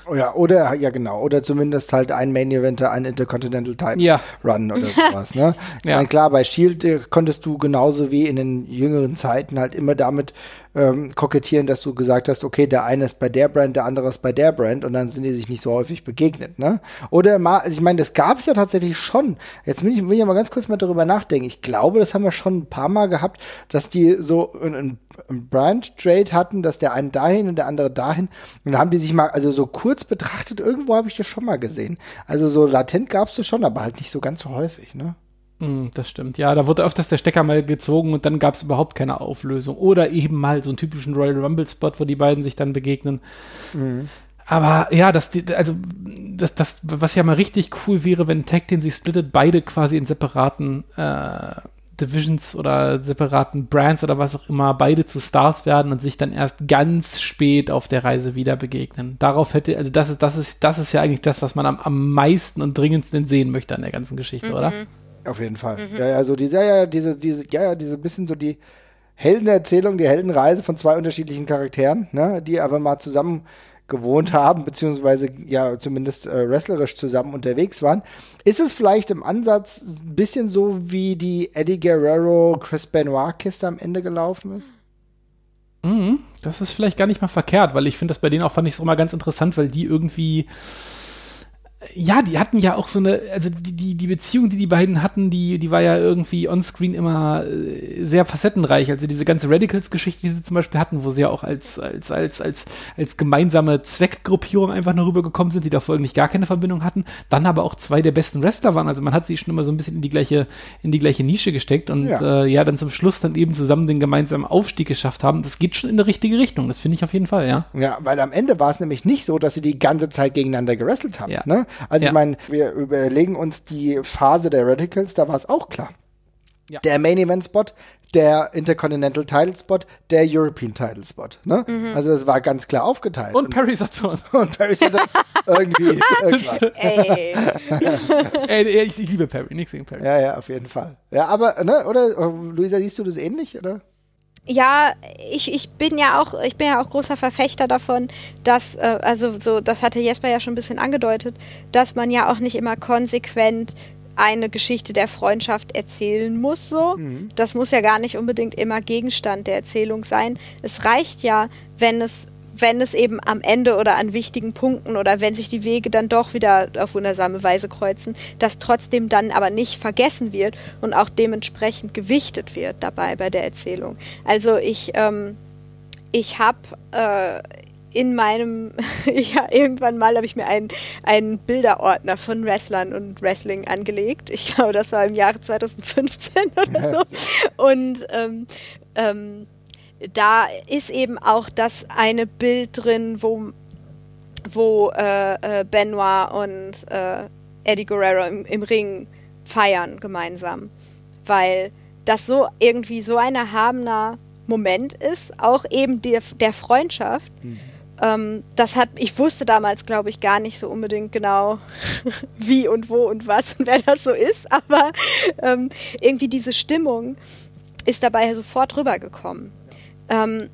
Oh ja, oder, ja genau, oder zumindest halt ein Main Eventer, ein Intercontinental Title ja. Run oder sowas, ne? ja. Meine, klar, bei Shield äh, konntest du genauso wie in den jüngeren Zeiten halt immer damit ähm, kokettieren, dass du gesagt hast, okay, der eine ist bei der Brand, der andere ist bei der Brand und dann sind die sich nicht so häufig begegnet, ne? Oder mal, also ich meine, das gab es ja tatsächlich schon. Jetzt will ich, will ich mal ganz kurz mal darüber nachdenken. Ich glaube, das haben wir schon ein paar Mal gehabt, dass die so ein, ein Brand-Trade hatten, dass der eine dahin und der andere dahin. Und dann haben die sich mal, also so kurz betrachtet, irgendwo habe ich das schon mal gesehen. Also so latent gab es das schon, aber halt nicht so ganz so häufig, ne? Mm, das stimmt. Ja, da wurde öfters der Stecker mal gezogen und dann gab es überhaupt keine Auflösung. Oder eben mal so einen typischen Royal Rumble-Spot, wo die beiden sich dann begegnen. Mhm. Aber ja, das, also, das, das, was ja mal richtig cool wäre, wenn Tag Team sich splittet, beide quasi in separaten äh, Divisions oder separaten Brands oder was auch immer, beide zu Stars werden und sich dann erst ganz spät auf der Reise wieder begegnen. Darauf hätte, also das ist, das ist, das ist ja eigentlich das, was man am, am meisten und dringendsten sehen möchte an der ganzen Geschichte, mhm. oder? Auf jeden Fall. Mhm. Ja, ja, so diese, ja, ja, diese, diese, ja, ja, diese bisschen so die Heldenerzählung, die Heldenreise von zwei unterschiedlichen Charakteren, ne, die aber mal zusammen gewohnt haben, beziehungsweise ja zumindest äh, wrestlerisch zusammen unterwegs waren. Ist es vielleicht im Ansatz ein bisschen so, wie die Eddie Guerrero Chris Benoit Kiste am Ende gelaufen ist? Mhm, das ist vielleicht gar nicht mal verkehrt, weil ich finde das bei denen auch fand ich es immer ganz interessant, weil die irgendwie ja, die hatten ja auch so eine, also die, die, die Beziehung, die die beiden hatten, die, die war ja irgendwie onscreen immer äh, sehr facettenreich. Also diese ganze Radicals-Geschichte, die sie zum Beispiel hatten, wo sie ja auch als, als, als, als, als gemeinsame Zweckgruppierung einfach nur rübergekommen sind, die davor eigentlich gar keine Verbindung hatten, dann aber auch zwei der besten Wrestler waren. Also man hat sie schon immer so ein bisschen in die gleiche, in die gleiche Nische gesteckt und ja, äh, ja dann zum Schluss dann eben zusammen den gemeinsamen Aufstieg geschafft haben. Das geht schon in die richtige Richtung. Das finde ich auf jeden Fall, ja. Ja, weil am Ende war es nämlich nicht so, dass sie die ganze Zeit gegeneinander gewrestelt haben. Ja. Ne? Also ja. ich meine, wir überlegen uns die Phase der Radicals, da war es auch klar. Ja. Der Main Event Spot, der Intercontinental Title Spot, der European Title Spot. Ne? Also das war ganz klar aufgeteilt. Und Perry Saturn. und Paris Saturn irgendwie irgendwas. Ey. Ey, ich, ich liebe Perry, nichts gegen Perry. Ja, ja, auf jeden Fall. Ja, aber, ne, oder, Luisa, siehst du das ähnlich, oder? Ja, ich, ich bin ja auch, ich bin ja auch großer Verfechter davon, dass, äh, also so, das hatte Jesper ja schon ein bisschen angedeutet, dass man ja auch nicht immer konsequent eine Geschichte der Freundschaft erzählen muss, so. Das muss ja gar nicht unbedingt immer Gegenstand der Erzählung sein. Es reicht ja, wenn es, wenn es eben am Ende oder an wichtigen Punkten oder wenn sich die Wege dann doch wieder auf wundersame Weise kreuzen, dass trotzdem dann aber nicht vergessen wird und auch dementsprechend gewichtet wird dabei bei der Erzählung. Also ich, ähm, ich habe äh, in meinem, ja, irgendwann mal habe ich mir einen, einen Bilderordner von Wrestlern und Wrestling angelegt. Ich glaube, das war im Jahre 2015 oder so. Und ähm, ähm, da ist eben auch das eine Bild drin, wo, wo äh, äh, Benoit und äh, Eddie Guerrero im, im Ring feiern gemeinsam. Weil das so irgendwie so ein erhabener Moment ist, auch eben der, der Freundschaft. Ähm, das hat, ich wusste damals, glaube ich, gar nicht so unbedingt genau, wie und wo und was und wer das so ist, aber ähm, irgendwie diese Stimmung ist dabei sofort rübergekommen. Ähm,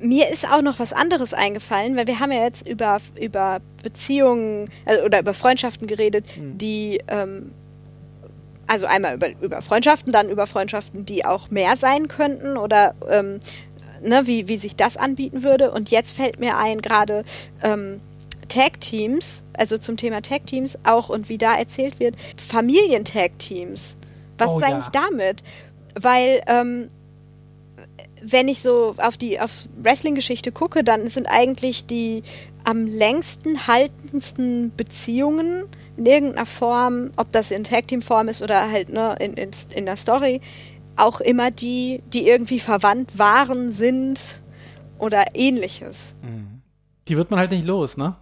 mir ist auch noch was anderes eingefallen, weil wir haben ja jetzt über, über Beziehungen äh, oder über Freundschaften geredet, die ähm, also einmal über, über Freundschaften, dann über Freundschaften, die auch mehr sein könnten oder ähm, ne, wie, wie sich das anbieten würde. Und jetzt fällt mir ein, gerade ähm, Tag-Teams, also zum Thema Tag-Teams auch und wie da erzählt wird, Familien-Tag-Teams. Was Oh ist ja. eigentlich damit? Weil ähm, wenn ich so auf die auf Wrestling-Geschichte gucke, dann sind eigentlich die am längsten haltendsten Beziehungen in irgendeiner Form, ob das in Tag-Team-Form ist oder halt ne, in, in, in der Story, auch immer die, die irgendwie verwandt waren, sind oder ähnliches. Die wird man halt nicht los, ne?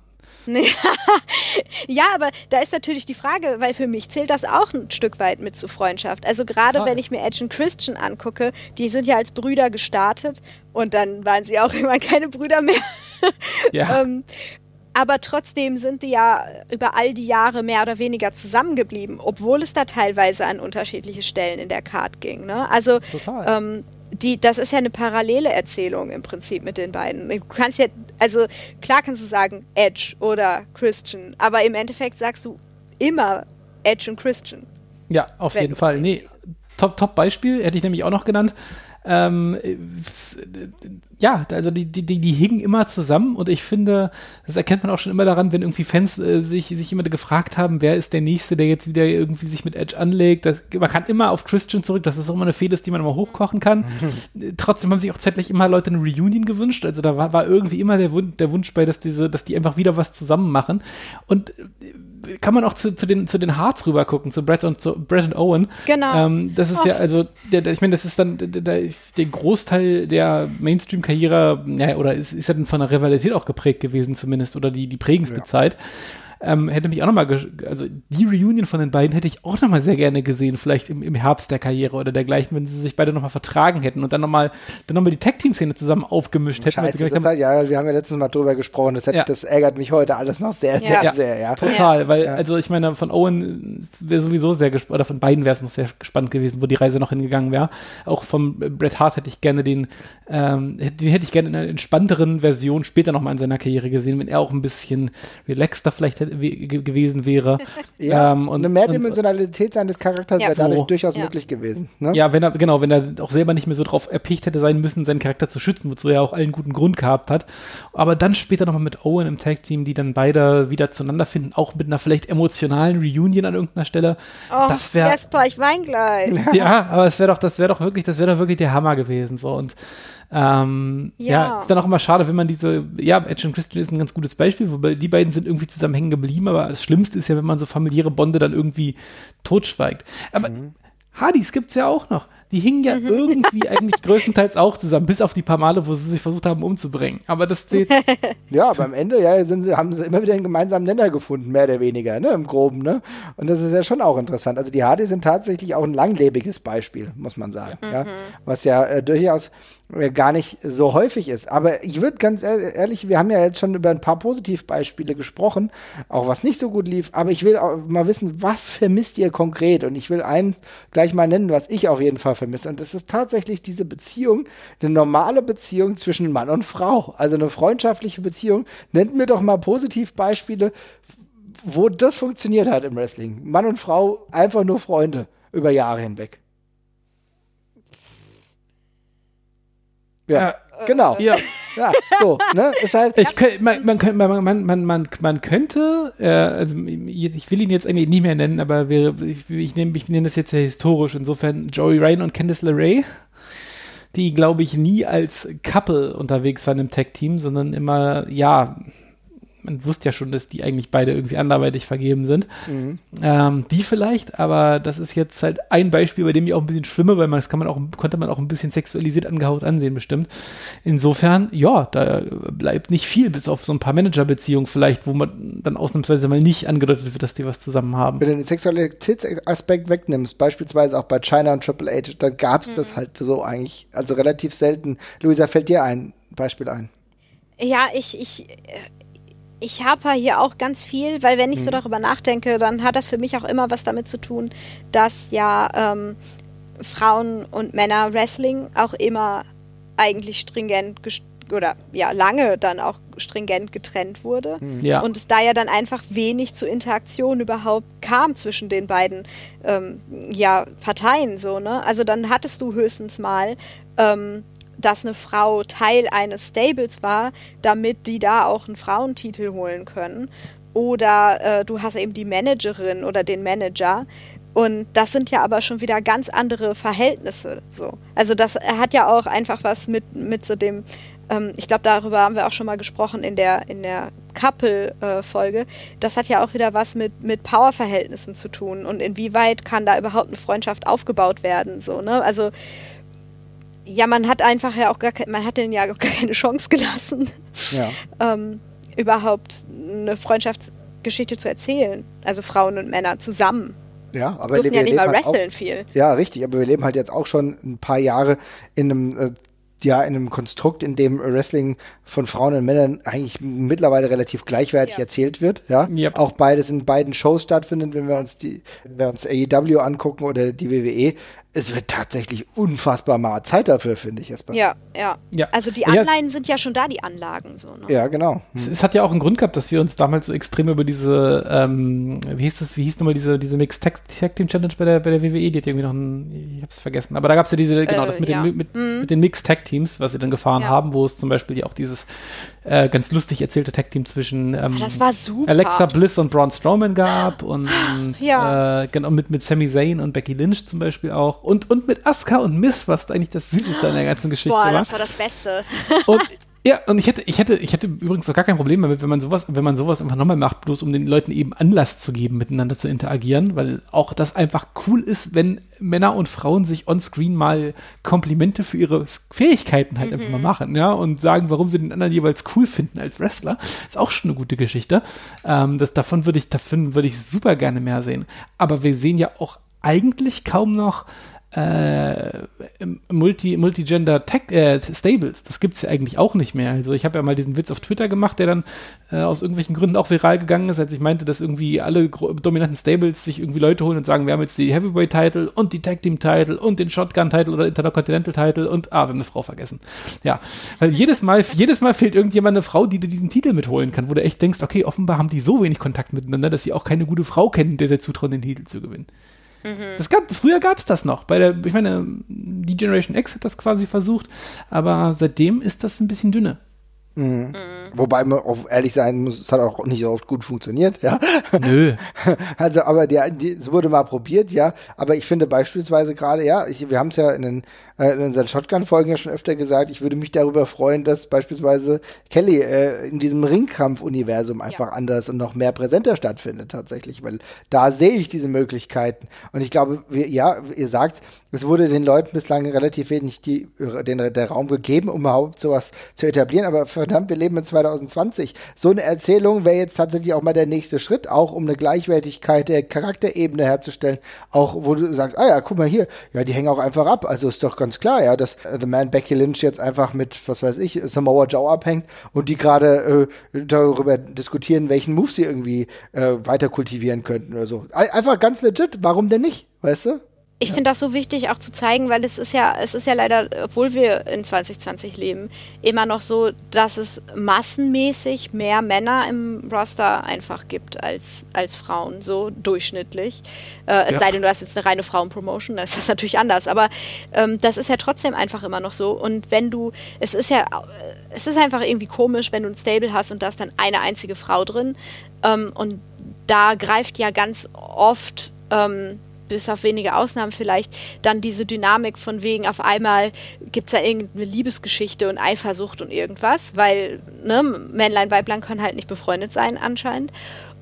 Ja, aber da ist natürlich die Frage, weil für mich zählt das auch ein Stück weit mit zu Freundschaft. Also gerade Total. wenn ich mir Edge und Christian angucke, die sind ja als Brüder gestartet und dann waren sie auch irgendwann keine Brüder mehr. Ja. ähm, aber trotzdem sind die ja über all die Jahre mehr oder weniger zusammengeblieben, obwohl es da teilweise an unterschiedliche Stellen in der Card ging. Ne? Also Total. ähm, die, das ist ja eine parallele Erzählung im Prinzip mit den beiden. Du kannst ja, also klar kannst du sagen Edge oder Christian, aber im Endeffekt sagst du immer Edge und Christian. Ja, auf jeden Fall. Nee, top, top Beispiel, hätte ich nämlich auch noch genannt. Ähm, ja, also die, die, die, die hingen immer zusammen und ich finde, das erkennt man auch schon immer daran, wenn irgendwie Fans äh, sich, sich immer gefragt haben, wer ist der Nächste, der jetzt wieder irgendwie sich mit Edge anlegt. Das, man kann immer auf Christian zurück, das ist auch immer eine Fehde, die man immer hochkochen kann. Trotzdem haben sich auch zeitlich immer Leute eine Reunion gewünscht. Also da war, war irgendwie immer der Wunsch, der Wunsch bei, dass diese, dass die einfach wieder was zusammen machen. Und äh, kann man auch zu, zu den, zu den Hearts rüber gucken, zu Brett und, zu Brett und Owen. Genau. Ähm, das ist ja, also, der, der, ich meine, das ist dann der, der, der Großteil der Mainstream-Karriere, ja, oder ist, ist ja dann von der Rivalität auch geprägt gewesen, zumindest, oder die, die prägendste Zeit. Ähm, hätte mich auch nochmal, also die Reunion von den beiden hätte ich auch nochmal sehr gerne gesehen, vielleicht im, im Herbst der Karriere oder dergleichen, wenn sie sich beide nochmal vertragen hätten und dann nochmal dann noch mal die Tag-Team-Szene zusammen aufgemischt hätten. Scheiße, das hat, ja, wir haben ja letztes Mal drüber gesprochen. Das, hat, Ja. das ärgert mich heute alles noch sehr, sehr, Ja. sehr, ja. Total, weil, Ja. also ich meine, von Owen wäre sowieso sehr gespannt, oder von beiden wäre es noch sehr gespannt gewesen, wo die Reise noch hingegangen wäre. Auch vom äh, Bret Hart hätte ich gerne den, ähm, hätte- den hätte ich gerne in einer entspannteren Version später nochmal in seiner Karriere gesehen, wenn er auch ein bisschen relaxter vielleicht hätte, gewesen wäre. Ja, Ähm, und- eine Mehrdimensionalität seines Charakters Ja. wäre dadurch So. durchaus Ja. möglich gewesen. Ne? Ja, wenn er, genau, wenn er auch selber nicht mehr so drauf erpicht hätte sein müssen, seinen Charakter zu schützen, wozu er auch allen guten Grund gehabt hat. Aber dann später nochmal mit Owen im Tag-Team, die dann beide wieder zueinander finden, auch mit einer vielleicht emotionalen Reunion an irgendeiner Stelle. Oh, das wäre Jesper, ich wein gleich. ja, aber es wäre doch, das wäre doch wirklich, das wäre doch wirklich der Hammer gewesen. So und ähm, ja. Ja. ist dann auch immer schade, wenn man diese, ja, Edge und Christian ist ein ganz gutes Beispiel, wobei die beiden sind irgendwie zusammen hängen geblieben, aber das Schlimmste ist ja, wenn man so familiäre Bonde dann irgendwie totschweigt. Aber Hardys gibt's ja auch noch. Die hingen ja irgendwie eigentlich größtenteils auch zusammen, bis auf die paar Male, wo sie sich versucht haben umzubringen. Aber das zählt. Ja, aber am Ende ja, sind sie, haben sie immer wieder einen gemeinsamen Nenner gefunden, mehr oder weniger, ne, im Groben, ne? Und das ist ja schon auch interessant. Also die Hardys sind tatsächlich auch ein langlebiges Beispiel, muss man sagen, ja. Was ja äh, durchaus äh, gar nicht so häufig ist. Aber ich würde ganz ehr- ehrlich, wir haben ja jetzt schon über ein paar Positivbeispiele gesprochen, auch was nicht so gut lief, aber ich will auch mal wissen, was vermisst ihr konkret? Und ich will einen gleich mal nennen, was ich auf jeden Fall vermisse. Und das ist tatsächlich diese Beziehung, eine normale Beziehung zwischen Mann und Frau. Also eine freundschaftliche Beziehung. Nennt mir doch mal Positivbeispiele, wo das funktioniert hat im Wrestling. Mann und Frau einfach nur Freunde über Jahre hinweg. Ja, genau. Ja. Ja, so, ne? Ist halt. Ich könnt, man, man, könnt- man, man, man, man, man könnte, äh, also ich will ihn jetzt eigentlich nicht mehr nennen, aber wir, ich, ich nehme ich nenne das jetzt ja historisch, insofern Joey Ryan und Candice LeRae, die, glaube ich, nie als Couple unterwegs waren im Tag-Team, sondern immer, ja, man wusste ja schon, dass die eigentlich beide irgendwie anderweitig vergeben sind. Ähm, die vielleicht, aber das ist jetzt halt ein Beispiel, bei dem ich auch ein bisschen schwimme, weil man das kann man auch, konnte man auch ein bisschen sexualisiert angehaut ansehen, bestimmt. Insofern, ja, da bleibt nicht viel, bis auf so ein paar Managerbeziehungen vielleicht, wo man dann ausnahmsweise mal nicht angedeutet wird, dass die was zusammen haben. Wenn du den Sexualitätsaspekt wegnimmst, beispielsweise auch bei China und Triple H, dann gab es das halt so eigentlich, also relativ selten. Luisa, fällt dir ein Beispiel ein? Ja, ich, ich, ich habe hier auch ganz viel, weil wenn ich so darüber nachdenke, dann hat das für mich auch immer was damit zu tun, dass ja ähm, Frauen und Männer Wrestling auch immer eigentlich stringent oder ja lange dann auch stringent getrennt wurde. Ja. Und es da ja dann einfach wenig zur Interaktion überhaupt kam zwischen den beiden ähm, ja, Parteien so, ne? Also dann hattest du höchstens mal, ähm, dass eine Frau Teil eines Stables war, damit die da auch einen Frauentitel holen können. Oder äh, du hast eben die Managerin oder den Manager. Und das sind ja aber schon wieder ganz andere Verhältnisse. So. Also das hat ja auch einfach was mit, mit so dem, ähm, ich glaube, darüber haben wir auch schon mal gesprochen in der, in der Couple-Folge. das hat ja auch wieder was mit, mit Powerverhältnissen zu tun. Und inwieweit kann da überhaupt eine Freundschaft aufgebaut werden? So, ne? Also ja, man hat einfach ja auch gar kein, man hat denen ja auch gar keine Chance gelassen, Ja. ähm, überhaupt eine Freundschaftsgeschichte zu erzählen. Also Frauen und Männer zusammen. Ja, aber Durften ja nicht mal halt auch- wresteln viel. Ja, richtig, aber wir leben halt jetzt auch schon ein paar Jahre in einem, äh, ja, in einem Konstrukt, in dem Wrestling von Frauen und Männern eigentlich mittlerweile relativ gleichwertig Ja. erzählt wird, ja. Yep. Auch beides in beiden Shows stattfindet, wenn wir uns die, wenn wir uns AEW angucken oder die WWE. Es wird tatsächlich unfassbar mal Zeit dafür, finde ich erstmal. Ja, ja. Ja. Also die Ja. Anleihen sind ja schon da, die Anlagen. So, ne? Ja, genau. Es, es hat ja auch einen Grund gehabt, dass wir uns damals so extrem über diese, ähm, wie hieß das, wie hieß nochmal diese, diese Mixed Tag Team Challenge bei der, bei der WWE, die hat irgendwie noch ein, ich hab's vergessen, aber da gab's ja diese, genau, Äh, das mit, ja. den, mit, mit den Mixed Tag Teams, was sie dann gefahren Ja. haben, wo es zum Beispiel ja auch dieses äh, ganz lustig erzählte Tag Team zwischen ähm, Ah, super. Alexa Bliss und Braun Strowman gab und Ja. äh, genau mit, mit Sami Zayn und Becky Lynch zum Beispiel auch und, und mit Asuka und Miss, was eigentlich das Süßeste an der ganzen Geschichte Boah, war. das war das Beste. Und ja, und ich hätte, ich hätte, ich hätte übrigens auch gar kein Problem damit, wenn man sowas, wenn man sowas einfach nochmal macht, bloß um den Leuten eben Anlass zu geben, miteinander zu interagieren, weil auch das einfach cool ist, wenn Männer und Frauen sich onscreen mal Komplimente für ihre Fähigkeiten halt einfach mal machen, ja, und sagen, warum sie den anderen jeweils cool finden als Wrestler. Ist auch schon eine gute Geschichte. Ähm, das, davon würde ich, davon würde ich super gerne mehr sehen. Aber wir sehen ja auch eigentlich kaum noch äh, Multi, Multigender Tech, äh, Stables. Das gibt's ja eigentlich auch nicht mehr. Also ich habe ja mal diesen Witz auf Twitter gemacht, der dann äh, aus irgendwelchen Gründen auch viral gegangen ist, als ich meinte, dass irgendwie alle dominanten Stables sich irgendwie Leute holen und sagen, wir haben jetzt die Heavyweight-Title und die Tag Team-Title und den Shotgun-Title oder Intercontinental-Title und, ah, wir haben eine Frau vergessen. Ja, weil jedes Mal, jedes Mal fehlt irgendjemand eine Frau, die dir diesen Titel mitholen kann, wo du echt denkst, okay, offenbar haben die so wenig Kontakt miteinander, dass sie auch keine gute Frau kennen, der sie zutrauen, den Titel zu gewinnen. Das gab, früher gab es das noch. Bei der, ich meine, die Generation X hat das quasi versucht, aber seitdem ist das ein bisschen dünner. Wobei man auch ehrlich sein muss, es hat auch nicht so oft gut funktioniert, ja. Nö. Also, aber der, die, es wurde mal probiert, ja. Aber ich finde beispielsweise gerade, ja, ich, wir haben es ja in den äh, in unseren Shotgun-Folgen ja schon öfter gesagt, ich würde mich darüber freuen, dass beispielsweise Kelly äh, in diesem Ringkampf-Universum einfach ja. anders und noch mehr präsenter stattfindet tatsächlich, weil da sehe ich diese Möglichkeiten. Und ich glaube, wir, ja, ihr sagt, es wurde den Leuten bislang relativ wenig die, den, der Raum gegeben, um überhaupt sowas zu etablieren. Aber verdammt, wir leben in 2020. So eine Erzählung wäre jetzt tatsächlich auch mal der nächste Schritt, auch um eine Gleichwertigkeit der Charakterebene herzustellen. Auch wo du sagst, ah ja, guck mal hier, ja, die hängen auch einfach ab. Also ist doch ganz klar, ja, dass The Man Becky Lynch jetzt einfach mit, was weiß ich, Samoa Joe abhängt und die gerade äh, darüber diskutieren, welchen Move sie irgendwie äh, weiter kultivieren könnten oder so. Einfach ganz legit, warum denn nicht, weißt du? Ich ja. finde das so wichtig auch zu zeigen, weil es ist ja, es ist ja leider, obwohl wir in 2020 leben, immer noch so, dass es massenmäßig mehr Männer im Roster einfach gibt als, als Frauen, so durchschnittlich. Äh, ja. Es sei denn, du hast jetzt eine reine Frauenpromotion, dann ist das natürlich anders. Aber ähm, das ist ja trotzdem einfach immer noch so. Und wenn du, es ist ja, es ist einfach irgendwie komisch, wenn du ein Stable hast und da ist dann eine einzige Frau drin. Ähm, und da greift ja ganz oft ähm, bis auf wenige Ausnahmen vielleicht, dann diese Dynamik von wegen, auf einmal gibt es da irgendeine Liebesgeschichte und Eifersucht und irgendwas, weil ne, Männlein, Weiblein können halt nicht befreundet sein anscheinend.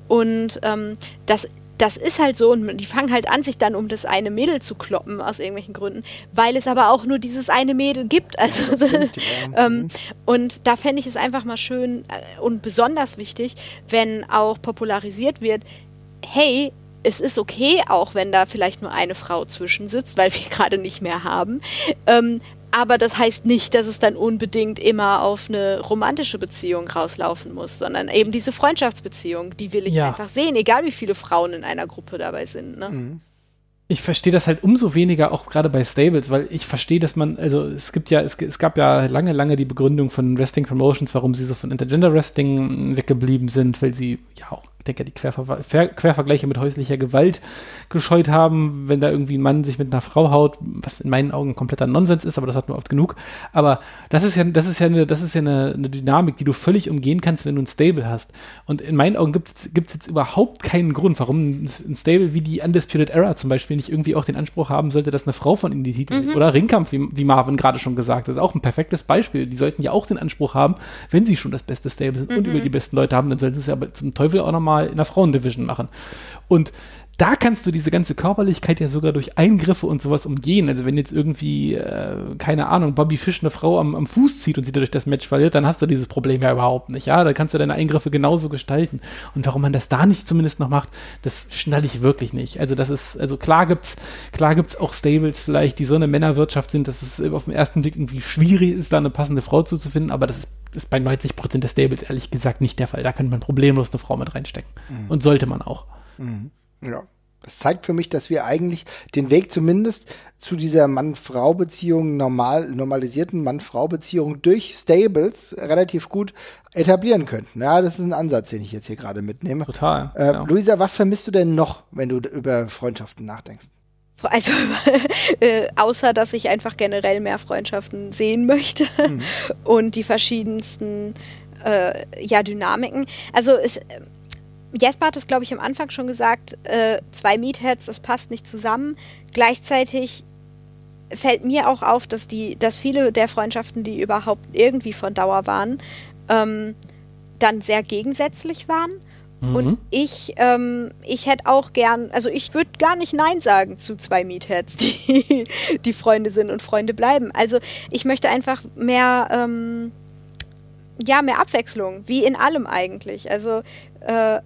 Und ähm, das das ist halt so und die fangen halt an, sich dann um das eine Mädel zu kloppen aus irgendwelchen Gründen, weil es aber auch nur dieses eine Mädel gibt. Also, ähm, und da fände ich es einfach mal schön äh, und besonders wichtig, wenn auch popularisiert wird, hey, es ist okay, auch wenn da vielleicht nur eine Frau zwischensitzt, weil wir gerade nicht mehr haben. Ähm, aber das heißt nicht, dass es dann unbedingt immer auf eine romantische Beziehung rauslaufen muss, sondern eben diese Freundschaftsbeziehung, die will ich ja. einfach sehen, egal wie viele Frauen in einer Gruppe dabei sind. Ne? Mhm ich verstehe das halt umso weniger auch gerade bei Stables, weil ich verstehe, dass man, also es gibt ja, es, es, gab ja lange, lange die Begründung von Wrestling Promotions, warum sie so von Intergender Wrestling weggeblieben sind, weil sie ja auch denke, die Querver Quervergleiche mit häuslicher Gewalt gescheut haben, wenn da irgendwie ein Mann sich mit einer Frau haut, was in meinen Augen kompletter Nonsens ist, aber das hat man oft genug. Aber das ist ja, das ist ja eine, das ist ja eine, eine Dynamik, die du völlig umgehen kannst, wenn du ein Stable hast. Und in meinen Augen gibt es jetzt überhaupt keinen Grund, warum ein Stable wie die Undisputed Era zum Beispiel nicht irgendwie auch den Anspruch haben sollte, dass eine Frau von ihnen die Titel mhm. oder Ringkampf, wie, wie Marvin gerade schon gesagt hat, ist auch ein perfektes Beispiel. Die sollten ja auch den Anspruch haben, wenn sie schon das beste Stable sind mhm. und über die besten Leute haben, dann sollten sie es ja zum Teufel auch nochmal mal in der Frauendivision machen. Und da kannst du diese ganze Körperlichkeit ja sogar durch Eingriffe und sowas umgehen. Also wenn jetzt irgendwie, äh, keine Ahnung, Bobby Fish eine Frau am, am Fuß zieht und sie dadurch das Match verliert, dann hast du dieses Problem ja überhaupt nicht. Ja, da kannst du deine Eingriffe genauso gestalten. Und warum man das da nicht zumindest noch macht, das schnalle ich wirklich nicht. Also das ist, also klar gibt's, klar gibt's auch Stables vielleicht, die so eine Männerwirtschaft sind, dass es auf den ersten Blick irgendwie schwierig ist, da eine passende Frau zuzufinden, aber das ist ist bei 90 Prozent der Stables ehrlich gesagt nicht der Fall. Da könnte man problemlos eine Frau mit reinstecken. Mhm. Und sollte man auch. Mhm. Ja. Das zeigt für mich, dass wir eigentlich den Weg zumindest zu dieser Mann-Frau-Beziehung, normal, normalisierten Mann-Frau-Beziehung durch Stables relativ gut etablieren könnten. Ja, das ist ein Ansatz, den ich jetzt hier gerade mitnehme. Total. Äh, ja. Luisa, was vermisst du denn noch, wenn du über Freundschaften nachdenkst? Also äh, außer dass ich einfach generell mehr Freundschaften sehen möchte mhm. und die verschiedensten äh, ja, Dynamiken. Also es, Jesper hat es, glaube ich, am Anfang schon gesagt, äh, zwei Meatheads, das passt nicht zusammen. Gleichzeitig fällt mir auch auf, dass die, dass viele der Freundschaften, die überhaupt irgendwie von Dauer waren, ähm, dann sehr gegensätzlich waren. Mhm. Und ich, ähm, ich hätte auch gern, also ich würde gar nicht Nein sagen zu zwei Meatheads, die, die Freunde sind und Freunde bleiben. Also ich möchte einfach mehr, ähm, ja, mehr Abwechslung, wie in allem eigentlich. Also äh,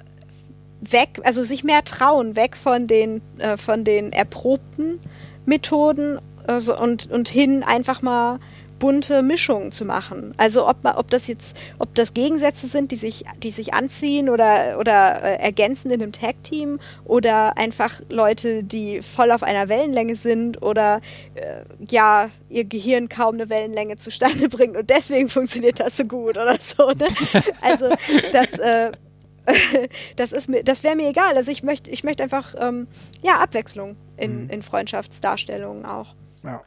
weg, also sich mehr trauen, weg von den, äh, von den erprobten Methoden also, und, und hin einfach mal bunte Mischungen zu machen. Also ob, ob das jetzt, ob das Gegensätze sind, die sich, die sich anziehen oder, oder äh, ergänzen in einem Tag-Team oder einfach Leute, die voll auf einer Wellenlänge sind oder äh, ja, ihr Gehirn kaum eine Wellenlänge zustande bringt und deswegen funktioniert das so gut oder so. Ne? Also das, äh, das ist mir, das wäre mir egal. Also ich möchte, ich möchte einfach ähm, ja Abwechslung in, mhm. in Freundschaftsdarstellungen auch. Ja.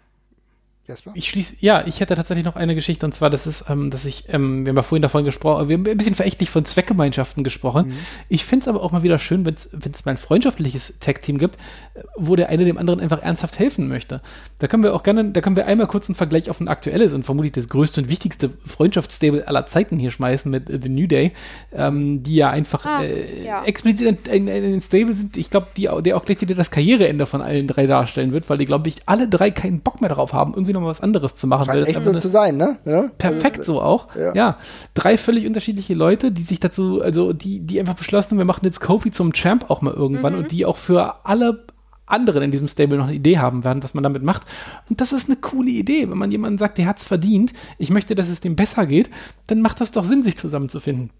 Jasper? Ich schließe, ja, ich hätte tatsächlich noch eine Geschichte und zwar, das ist, ähm, dass ich, ähm, wir haben ja vorhin davon gesprochen, wir haben ein bisschen verächtlich von Zweckgemeinschaften gesprochen. Mhm. Ich finde es aber auch mal wieder schön, wenn es mal ein freundschaftliches Tag-Team gibt, äh, wo der eine dem anderen einfach ernsthaft helfen möchte. Da können wir auch gerne, da können wir einmal kurz einen Vergleich auf ein aktuelles und vermutlich das größte und wichtigste Freundschaftsstable aller Zeiten hier schmeißen mit uh, The New Day, ähm, die ja einfach ah, äh, ja. explizit ein, ein, ein, Stable sind, ich glaube, der auch gleichzeitig das Karriereende von allen drei darstellen wird, weil die, glaube ich, alle drei keinen Bock mehr darauf haben, irgendwie nochmal was anderes zu machen. Scheint echt so zu sein, ne? Ja? Perfekt so auch. Ja. ja. Drei völlig unterschiedliche Leute, die sich dazu, also die, die einfach beschlossen haben, wir machen jetzt Kofi zum Champ auch mal irgendwann mhm. und die auch für alle anderen in diesem Stable noch eine Idee haben werden, was man damit macht. Und das ist eine coole Idee. Wenn man jemanden sagt, der hat es verdient, ich möchte, dass es dem besser geht, dann macht das doch Sinn, sich zusammenzufinden.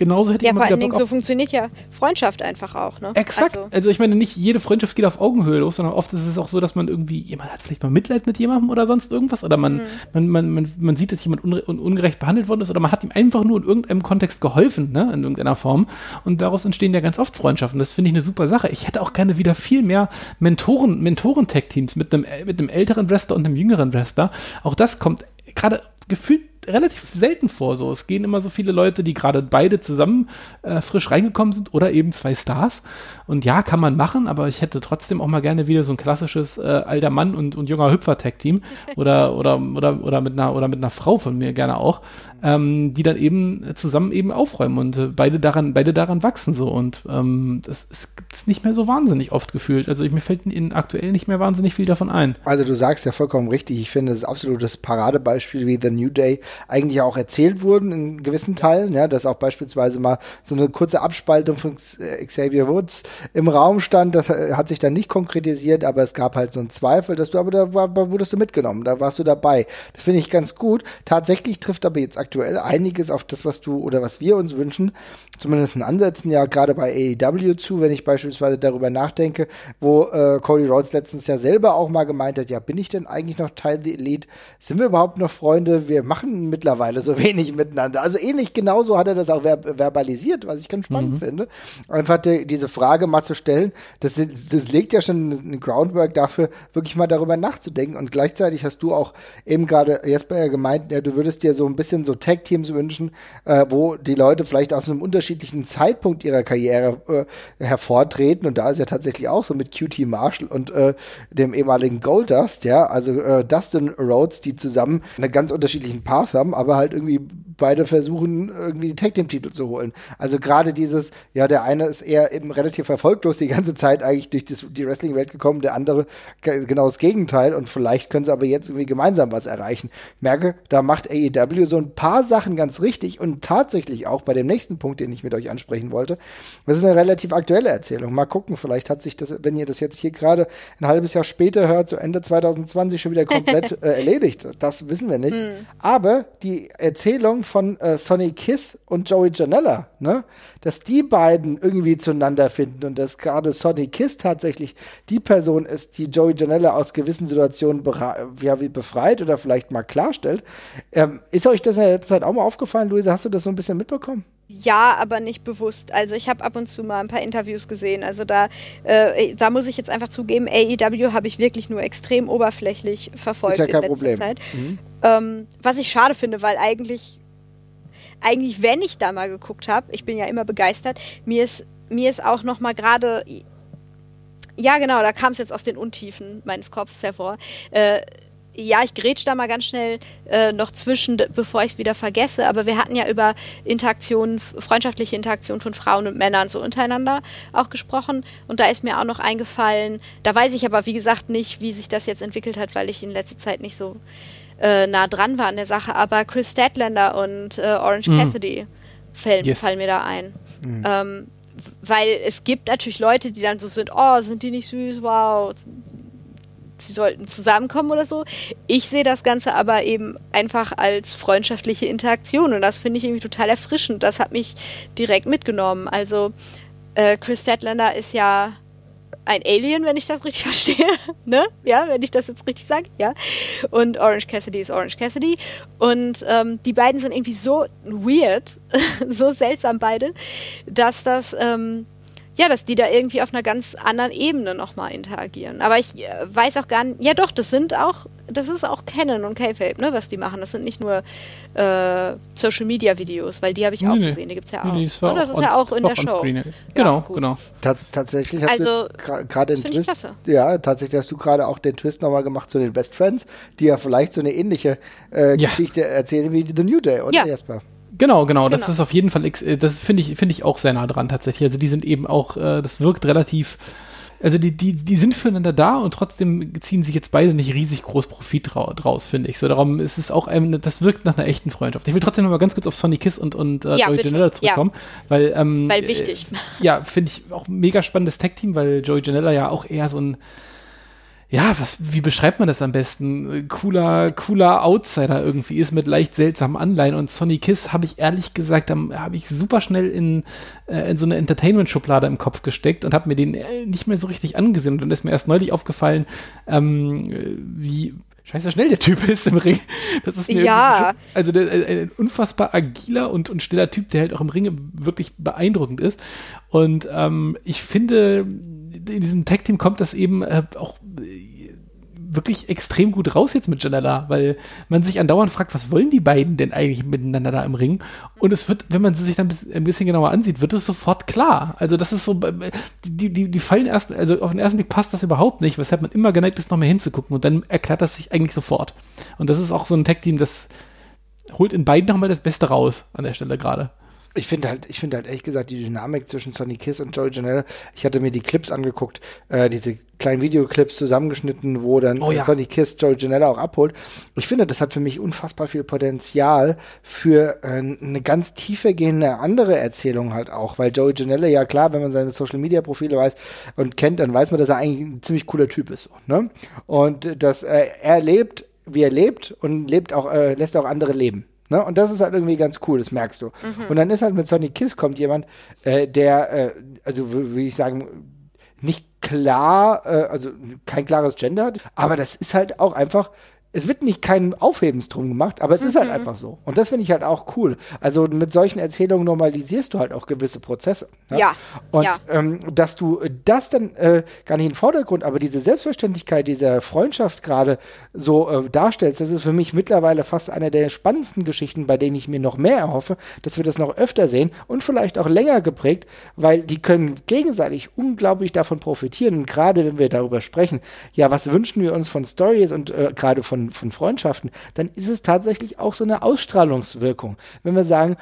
Genauso hätte ja, ich mal vor allen Dingen so funktioniert ja Freundschaft einfach auch, ne? Exakt. Also. also. ich meine, nicht jede Freundschaft geht auf Augenhöhe los, sondern oft ist es auch so, dass man irgendwie, jemand hat vielleicht mal Mitleid mit jemandem oder sonst irgendwas oder man, mhm. man, man, man, man, sieht, dass jemand unre ungerecht behandelt worden ist oder man hat ihm einfach nur in irgendeinem Kontext geholfen, ne? In irgendeiner Form. Und daraus entstehen ja ganz oft Freundschaften. Das finde ich eine super Sache. Ich hätte auch gerne wieder viel mehr Mentoren, Mentoren-Tech-Teams mit einem, mit einem älteren Wrestler und einem jüngeren Wrestler. Auch das kommt gerade gefühlt relativ selten vor. So, es gehen immer so viele Leute, die gerade beide zusammen äh, frisch reingekommen sind oder eben zwei Stars. Und ja, kann man machen, aber ich hätte trotzdem auch mal gerne wieder so ein klassisches äh, alter Mann und, und junger Hüpfer-Tag-Team oder, oder, oder, oder, mit einer, oder mit einer Frau von mir gerne auch, ähm, die dann eben zusammen eben aufräumen und äh, beide daran, beide daran wachsen so. Und ähm, das, das gibt es nicht mehr so wahnsinnig oft gefühlt. Also ich, mir fällt in aktuell nicht mehr wahnsinnig viel davon ein. Also du sagst ja vollkommen richtig. Ich finde, das ist absolut das Paradebeispiel, wie The New Day eigentlich auch erzählt wurden in gewissen Teilen. Ja, dass auch beispielsweise mal so eine kurze Abspaltung von Xavier Woods im Raum stand. Das hat sich dann nicht konkretisiert, aber es gab halt so einen Zweifel, dass du, aber da war, wurdest du mitgenommen, da warst du dabei. Das finde ich ganz gut. Tatsächlich trifft aber jetzt aktuell einiges auf das, was du oder was wir uns wünschen, zumindest in Ansätzen ja gerade bei AEW zu, wenn ich beispielsweise darüber nachdenke, wo äh, Cody Rhodes letztens ja selber auch mal gemeint hat, ja, bin ich denn eigentlich noch Teil der Elite? Sind wir überhaupt noch Freunde? Wir machen mittlerweile so wenig miteinander. Also ähnlich genauso hat er das auch ver verbalisiert, was ich ganz spannend mhm. finde. Einfach die, diese Frage mal zu stellen, das, das legt ja schon ein Groundwork dafür, wirklich mal darüber nachzudenken. Und gleichzeitig hast du auch eben gerade Jesper ja gemeint, ja, du würdest dir so ein bisschen so Tag-Teams wünschen, äh, wo die Leute vielleicht aus einem unterschiedlichen Zeitpunkt ihrer Karriere äh, hervortreten. Und da ist ja tatsächlich auch so mit QT Marshall und äh, dem ehemaligen Goldust, ja, also äh, Dustin Rhodes, die zusammen einen ganz unterschiedlichen Path haben, aber halt irgendwie beide versuchen, irgendwie die Tag Team Titel zu holen. Also gerade dieses, ja, der eine ist eher eben relativ erfolglos die ganze Zeit eigentlich durch das, die Wrestling-Welt gekommen, der andere genau das Gegenteil und vielleicht können sie aber jetzt irgendwie gemeinsam was erreichen. Ich merke, da macht AEW so ein paar Sachen ganz richtig und tatsächlich auch bei dem nächsten Punkt, den ich mit euch ansprechen wollte. Das ist eine relativ aktuelle Erzählung. Mal gucken, vielleicht hat sich das, wenn ihr das jetzt hier gerade ein halbes Jahr später hört, so Ende 2020 schon wieder komplett äh, erledigt. Das wissen wir nicht. Mhm. Aber die Erzählung von äh, Sonny Kiss und Joey Janella, ne? dass die beiden irgendwie zueinander finden und dass gerade Sonny Kiss tatsächlich die Person ist, die Joey Janella aus gewissen Situationen ja, befreit oder vielleicht mal klarstellt. Ähm, ist euch das in der letzten Zeit auch mal aufgefallen, Luise? Hast du das so ein bisschen mitbekommen? Ja, aber nicht bewusst. Also ich habe ab und zu mal ein paar Interviews gesehen. Also da, äh, da muss ich jetzt einfach zugeben, AEW habe ich wirklich nur extrem oberflächlich verfolgt ist ja kein in letzter Problem. Zeit. Mhm. Ähm, was ich schade finde, weil eigentlich eigentlich, wenn ich da mal geguckt habe, ich bin ja immer begeistert, mir ist, mir ist auch noch mal gerade, ja genau, da kam es jetzt aus den Untiefen meines Kopfes hervor, äh, ja, ich grätsch da mal ganz schnell äh, noch zwischen, bevor ich es wieder vergesse, aber wir hatten ja über Interaktionen, freundschaftliche Interaktionen von Frauen und Männern so untereinander auch gesprochen und da ist mir auch noch eingefallen, da weiß ich aber wie gesagt nicht, wie sich das jetzt entwickelt hat, weil ich in letzter Zeit nicht so äh, nah dran war an der Sache, aber Chris Statlander und äh, Orange mhm. Cassidy fallen, yes. fallen mir da ein. Mhm. Ähm, weil es gibt natürlich Leute, die dann so sind, oh, sind die nicht süß, wow, sie sollten zusammenkommen oder so. Ich sehe das Ganze aber eben einfach als freundschaftliche Interaktion und das finde ich irgendwie total erfrischend. Das hat mich direkt mitgenommen. Also äh, Chris Statlander ist ja ein Alien, wenn ich das richtig verstehe. ne? Ja, wenn ich das jetzt richtig sage. Ja. Und Orange Cassidy ist Orange Cassidy. Und ähm, die beiden sind irgendwie so weird, so seltsam beide, dass das. Ähm, ja, dass die da irgendwie auf einer ganz anderen Ebene nochmal interagieren. Aber ich äh, weiß auch gar nicht, ja doch, das sind auch das ist auch Canon und K-Fape, ne, was die machen. Das sind nicht nur äh, Social Media Videos, weil die habe ich auch Nee, nee. gesehen, die gibt es ja auch. Nee, das war das auch ist ja auch in der Show. Screen. Ja, Genau, genau. Ta tatsächlich hast Also, du gerade den Twist. klasse. Ja, tatsächlich hast du gerade auch den Twist nochmal gemacht zu den Best Friends, die ja vielleicht so eine ähnliche äh, Ja. Geschichte erzählen wie The New Day, oder Ja. Jesper? Genau, genau. Das Genau. ist auf jeden Fall, äh, das finde ich, finde ich auch sehr nah dran tatsächlich. Also die sind eben auch, äh, das wirkt relativ, also die, die, die sind füreinander da und trotzdem ziehen sich jetzt beide nicht riesig groß Profit drau draus, finde ich. So, darum ist es auch, ein, das wirkt nach einer echten Freundschaft. Ich will trotzdem noch mal ganz kurz auf Sonny Kiss und, und äh, Ja, Joey. Janela zurückkommen, weil, ähm, Weil wichtig. Äh, ja, finde ich auch mega spannendes Tag-Team, weil Joey Janela ja auch eher so ein, ja, was, wie beschreibt man das am besten? Cooler, cooler Outsider irgendwie ist mit leicht seltsamen Anleihen und Sonny Kiss habe ich ehrlich gesagt, habe ich super schnell in, äh, in so eine Entertainment-Schublade im Kopf gesteckt und habe mir den äh, nicht mehr so richtig angesehen. Und dann ist mir erst neulich aufgefallen, ähm, äh, wie scheiße schnell der Typ ist im Ring. Das ist Ja. also der, äh, ein unfassbar agiler und, und schneller Typ, der halt auch im Ring wirklich beeindruckend ist. Und ähm, ich finde, in diesem Tag-Team kommt das eben äh, auch wirklich extrem gut raus jetzt mit Janella, weil man sich andauernd fragt, was wollen die beiden denn eigentlich miteinander da im Ring? Und es wird, wenn man sie sich dann ein bisschen, ein bisschen genauer ansieht, wird es sofort klar. Also das ist so, äh, die, die, die fallen erst, also auf den ersten Blick passt das überhaupt nicht, weshalb man immer geneigt ist, noch mehr hinzugucken und dann erklärt das sich eigentlich sofort. Und das ist auch so ein Tag-Team, das holt in beiden nochmal das Beste raus an der Stelle gerade. Ich finde halt, ich finde halt ehrlich gesagt die Dynamik zwischen Sonny Kiss und Joey Janela. Ich hatte mir die Clips angeguckt, äh, diese kleinen Videoclips zusammengeschnitten, wo dann Oh ja. Sonny Kiss Joey Janela auch abholt. Ich finde, das hat für mich unfassbar viel Potenzial für äh, eine ganz tiefergehende andere Erzählung halt auch, weil Joey Janela ja klar, wenn man seine Social Media Profile weiß und kennt, dann weiß man, dass er eigentlich ein ziemlich cooler Typ ist. Ne? Und äh, dass äh, er lebt, wie er lebt und lebt auch, äh, lässt auch andere leben. Ne? Und das ist halt irgendwie ganz cool, das merkst du. Und dann ist halt mit Sonny Kiss kommt jemand, äh, der, äh, also würde ich sagen, nicht klar, äh, also kein klares Gender hat, aber das ist halt auch einfach, es wird nicht kein Aufhebens drum gemacht, aber es ist halt einfach so. Und das finde ich halt auch cool. Also mit solchen Erzählungen normalisierst du halt auch gewisse Prozesse. ne? Ja, Und ja. ähm, dass du das dann äh, gar nicht in den Vordergrund, aber diese Selbstverständlichkeit dieser Freundschaft gerade so äh, darstellst, das ist für mich mittlerweile fast eine der spannendsten Geschichten, bei denen ich mir noch mehr erhoffe, dass wir das noch öfter sehen und vielleicht auch länger geprägt, weil die können gegenseitig unglaublich davon profitieren. Gerade wenn wir darüber sprechen, ja, was wünschen wir uns von Stories und äh, gerade von, von Freundschaften, dann ist es tatsächlich auch so eine Ausstrahlungswirkung. Wenn wir sagen,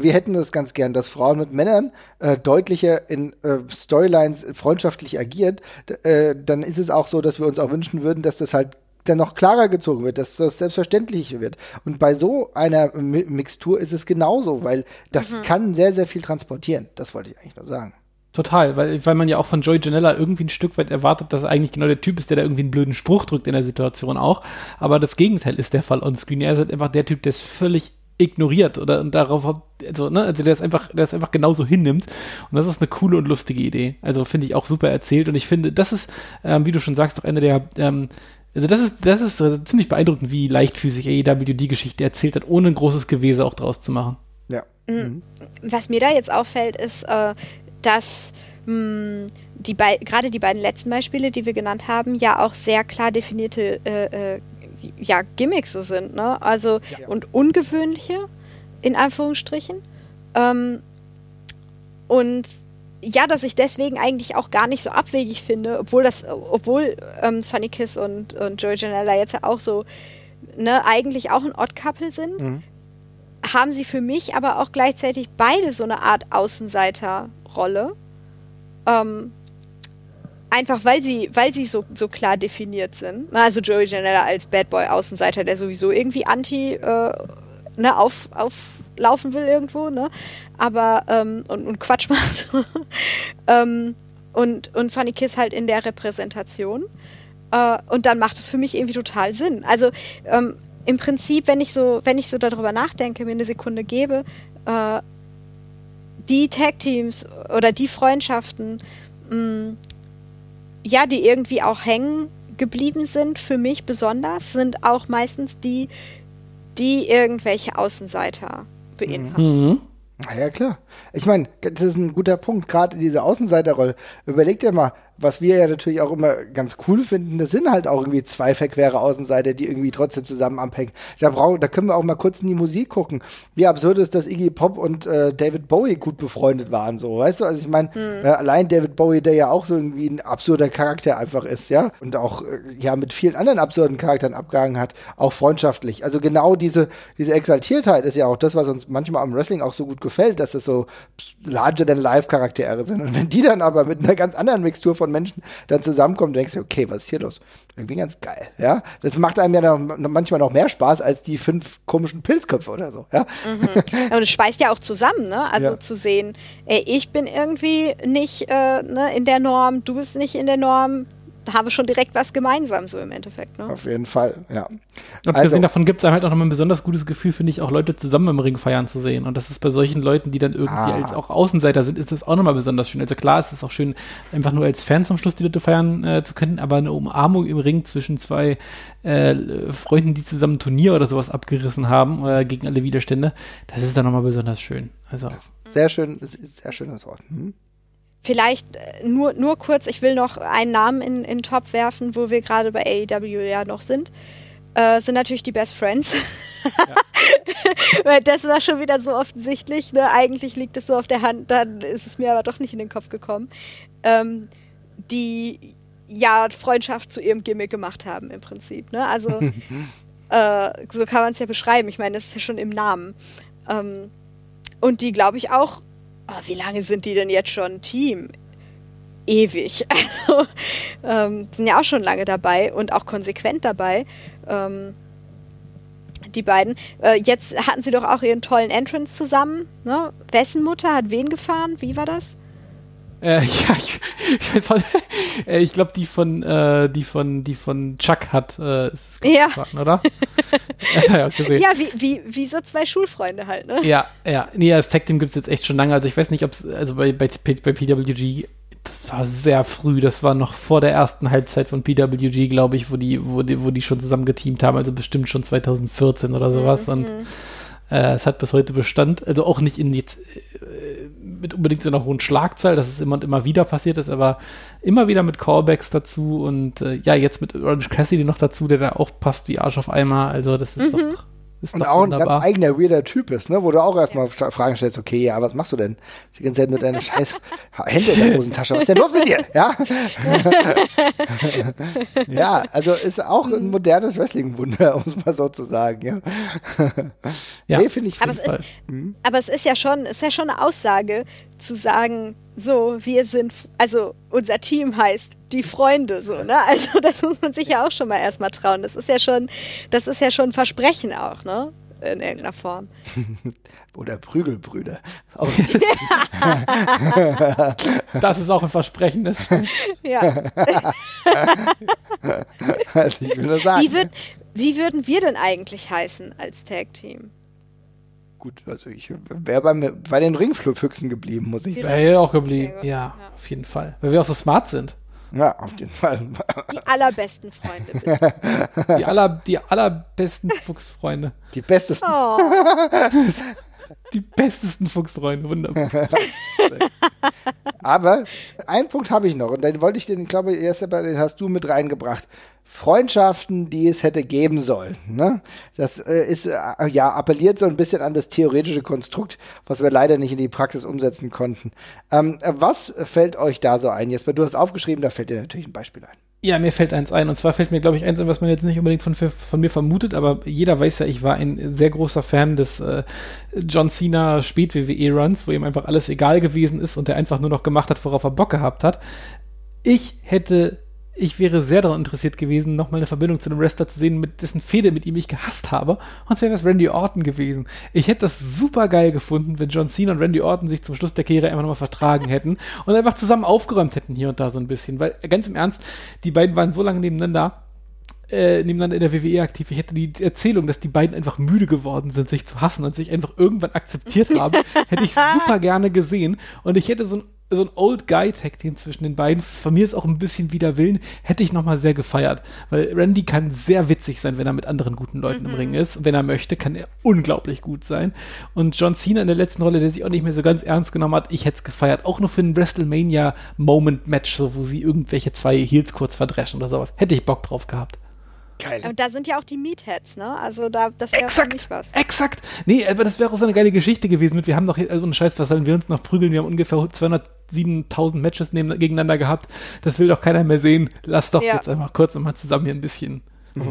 wir hätten das ganz gern, dass Frauen mit Männern äh, deutlicher in äh, Storylines freundschaftlich agiert, äh, dann ist es auch so, dass wir uns auch wünschen würden, dass das halt dann noch klarer gezogen wird, dass das selbstverständlich wird. Und bei so einer Mi Mixtur ist es genauso, weil das kann sehr, sehr viel transportieren. Das wollte ich eigentlich nur sagen. Total, weil, weil man ja auch von Joey Janela irgendwie ein Stück weit erwartet, dass er eigentlich genau der Typ ist, der da irgendwie einen blöden Spruch drückt in der Situation auch. Aber das Gegenteil ist der Fall on Screen. Er ist halt einfach der Typ, der es völlig ignoriert oder und darauf also ne also der es einfach der es einfach genauso hinnimmt und das ist eine coole und lustige Idee also finde ich auch super erzählt und ich finde das ist ähm, wie du schon sagst auch eine der ähm, also das ist das ist äh, ziemlich beeindruckend wie leichtfüßig AEW die Geschichte erzählt hat ohne ein großes Gewese auch draus zu machen Ja. was mir da jetzt auffällt, ist, äh, dass mh, die bei- gerade die beiden letzten Beispiele, die wir genannt haben, ja auch sehr klar definierte äh, äh, ja, Gimmicks so sind, ne? Also und ungewöhnliche, in Anführungsstrichen. Ähm, und ja, dass ich deswegen eigentlich auch gar nicht so abwegig finde, obwohl das, obwohl ähm, Sunny Kiss und, und Joey Janela jetzt ja auch so, ne, eigentlich auch ein Odd Couple sind Mhm. Haben sie für mich aber auch gleichzeitig beide so eine Art Außenseiterrolle. Ähm, einfach weil sie, weil sie so, so klar definiert sind. Also Joey Janela als Bad Boy Außenseiter, der sowieso irgendwie anti äh, ne, auf, auflaufen will irgendwo, ne? Aber ähm, und, und Quatsch macht. ähm, und, und Sonny Kiss halt in der Repräsentation. Äh, und dann macht es für mich irgendwie total Sinn. Also ähm, im Prinzip, wenn ich so, wenn ich so darüber nachdenke, mir eine Sekunde gebe, äh, die Tag-Teams oder die Freundschaften, mh, ja, die irgendwie auch hängen geblieben sind, für mich besonders, sind auch meistens die, die irgendwelche Außenseiter beinhalten. mhm. Na ja, klar. Ich meine, das ist ein guter Punkt, gerade diese Außenseiterrolle. Überleg dir mal, was wir ja natürlich auch immer ganz cool finden, das sind halt auch irgendwie zwei verquere Außenseiter, die irgendwie trotzdem zusammen abhängen. Da, brauch, da können wir auch mal kurz in die Musik gucken. Wie absurd ist, dass Iggy Pop und äh, David Bowie gut befreundet waren, so, weißt du? Also ich meine, hm. äh, allein David Bowie, der ja auch so irgendwie ein absurder Charakter einfach ist, ja, und auch äh, ja mit vielen anderen absurden Charakteren abgehangen hat, auch freundschaftlich. Also genau diese, diese Exaltiertheit ist ja auch das, was uns manchmal am Wrestling auch so gut gefällt, dass es so larger than life Charaktere sind. Und wenn die dann aber mit einer ganz anderen Mixtur von Menschen dann zusammenkommen, denkst du, okay, was ist hier los? Irgendwie ganz geil, ja. Das macht einem ja noch, manchmal noch mehr Spaß als die fünf komischen Pilzköpfe oder so, ja. Mhm. Und es schweißt ja auch zusammen, ne? Also ja. zu sehen, ey, ich bin irgendwie nicht äh, ne, in der Norm, du bist nicht in der Norm, haben wir schon direkt was gemeinsam, so im Endeffekt. Ne? Auf jeden Fall, ja. Und abgesehen also, davon gibt es einem halt auch nochmal ein besonders gutes Gefühl, finde ich, auch Leute zusammen im Ring feiern zu sehen. Und das ist bei solchen Leuten, die dann irgendwie ah. als auch Außenseiter sind, ist das auch nochmal besonders schön. Also klar, es ist auch schön, einfach nur als Fan zum Schluss die Leute feiern äh, zu können, aber eine Umarmung im Ring zwischen zwei äh, Freunden, die zusammen ein Turnier oder sowas abgerissen haben, äh, gegen alle Widerstände, das ist dann nochmal besonders schön. Also. Sehr schön, sehr schönes Wort. Hm? Vielleicht äh, nur, nur kurz, ich will noch einen Namen in den Top werfen, wo wir gerade bei AEW ja noch sind. Äh, sind natürlich die Best Friends. Weil das war schon wieder so offensichtlich. Ne? Eigentlich liegt es so auf der Hand, dann ist es mir aber doch nicht in den Kopf gekommen. Ähm, die ja Freundschaft zu ihrem Gimmick gemacht haben im Prinzip. Ne? Also äh, so kann man es ja beschreiben. Ich meine, das ist ja schon im Namen. Ähm, und die, glaube ich, auch oh, wie lange sind die denn jetzt schon Team? Ewig. Also ähm, sind ja auch schon lange dabei und auch konsequent dabei. Ähm, die beiden. Äh, jetzt hatten sie doch auch ihren tollen Entrance zusammen. Ne? Wessen Mutter hat wen gefahren? Wie war das? Äh, ja, ich, ich weiß auch, äh, ich glaube, die von, äh, die von, die von Chuck hat, äh, ist es ja. Oder? ja, ja wie, wie, wie so zwei Schulfreunde halt, ne? Ja, ja. Nee, das Tag Team gibt es jetzt echt schon lange. Also ich weiß nicht, ob es, also bei, bei, bei PWG, das war sehr früh, das war noch vor der ersten Halbzeit von PWG, glaube ich, wo die, wo die, wo die schon zusammen geteamt haben, also bestimmt schon 2014 oder sowas. Mhm. Und äh, es hat bis heute Bestand, also auch nicht in jetzt äh, mit unbedingt so einer hohen Schlagzahl, dass es immer und immer wieder passiert ist, aber immer wieder mit Callbacks dazu und äh, ja, jetzt mit Orange Cassidy noch dazu, der da auch passt wie Arsch auf Eimer, also das ist mhm. doch ist und auch wunderbar. ein ganz eigener weirder Typ ist, ne? wo du auch erstmal ja. Fragen stellst, okay, ja, was machst du denn? Die ganze Zeit mit deiner scheiß Hände in der Hosentasche. Was ist denn los mit dir? Ja, ja also ist auch ein mhm. modernes Wrestling-Wunder, um es mal so zu sagen. Ja, ja. Nee, finde ich. Aber es, ist, mhm. aber es ist ja schon, ist ja schon eine Aussage zu sagen, so, wir sind, also unser Team heißt die Freunde, so, ne? Also das muss man sich ja auch schon mal erstmal trauen. Das ist ja schon, das ist ja schon ein Versprechen auch, ne? In irgendeiner Form. Oder Prügelbrüder. das ist auch ein Versprechen, das stimmt. Ja. also ich will nur sagen. Wie, würd, wie würden wir denn eigentlich heißen als Tag-Team? Gut, also ich wäre bei den Ringfüchsen geblieben, muss ich sagen. Wäre auch geblieben, ja, ja, auf jeden Fall. Weil wir auch so smart sind. Ja, auf jeden Fall. Die allerbesten Freunde, bitte. Die, aller, die allerbesten Fuchsfreunde. Die bestesten. Oh. Die bestesten Fuchsfreunde, wunderbar. Aber einen Punkt habe ich noch und den wollte ich den, ich glaube, erst den hast du mit reingebracht. Freundschaften, die es hätte geben sollen. Ne? Das äh, ist äh, ja appelliert so ein bisschen an das theoretische Konstrukt, was wir leider nicht in die Praxis umsetzen konnten. Ähm, was fällt euch da so ein? Jesper, du hast aufgeschrieben, da fällt dir natürlich ein Beispiel ein. Ja, mir fällt eins ein. Und zwar fällt mir, glaube ich, eins ein, was man jetzt nicht unbedingt von, von mir vermutet, aber jeder weiß ja, ich war ein sehr großer Fan des äh, John Cena Spät-WWE-Runs, wo ihm einfach alles egal gewesen ist und er einfach nur noch gemacht hat, worauf er Bock gehabt hat. Ich hätte ich wäre sehr daran interessiert gewesen, nochmal eine Verbindung zu einem Wrestler zu sehen, mit dessen Fehde mit ihm ich gehasst habe. Und zwar wäre das Randy Orton gewesen. Ich hätte das super geil gefunden, wenn John Cena und Randy Orton sich zum Schluss der Karriere einfach nochmal vertragen hätten und einfach zusammen aufgeräumt hätten hier und da so ein bisschen. Weil, ganz im Ernst, die beiden waren so lange nebeneinander, äh, nebeneinander in der WWE aktiv. Ich hätte die Erzählung, dass die beiden einfach müde geworden sind, sich zu hassen und sich einfach irgendwann akzeptiert haben, hätte ich super gerne gesehen. Und ich hätte so ein so ein Old Guy Tag Team zwischen den beiden. Von mir ist auch ein bisschen wider Willen, hätte ich nochmal sehr gefeiert, weil Randy kann sehr witzig sein, wenn er mit anderen guten Leuten mhm. im Ring ist. Und wenn er möchte, kann er unglaublich gut sein. Und John Cena in der letzten Rolle, der sich auch nicht mehr so ganz ernst genommen hat, ich hätte es gefeiert. Auch nur für ein WrestleMania Moment Match, so wo sie irgendwelche zwei Heels kurz verdreschen oder sowas. Hätte ich Bock drauf gehabt. Geil. Und da sind ja auch die Meatheads, ne? Also da, das wäre für mich was. Exakt. Nee, aber das wäre auch so eine geile Geschichte gewesen mit, wir haben doch, also einen Scheiß, was sollen wir uns noch prügeln? Wir haben ungefähr 207.000 Matches neben, gegeneinander gehabt. Das will doch keiner mehr sehen. Lass doch ja. jetzt einfach kurz nochmal zusammen hier ein bisschen.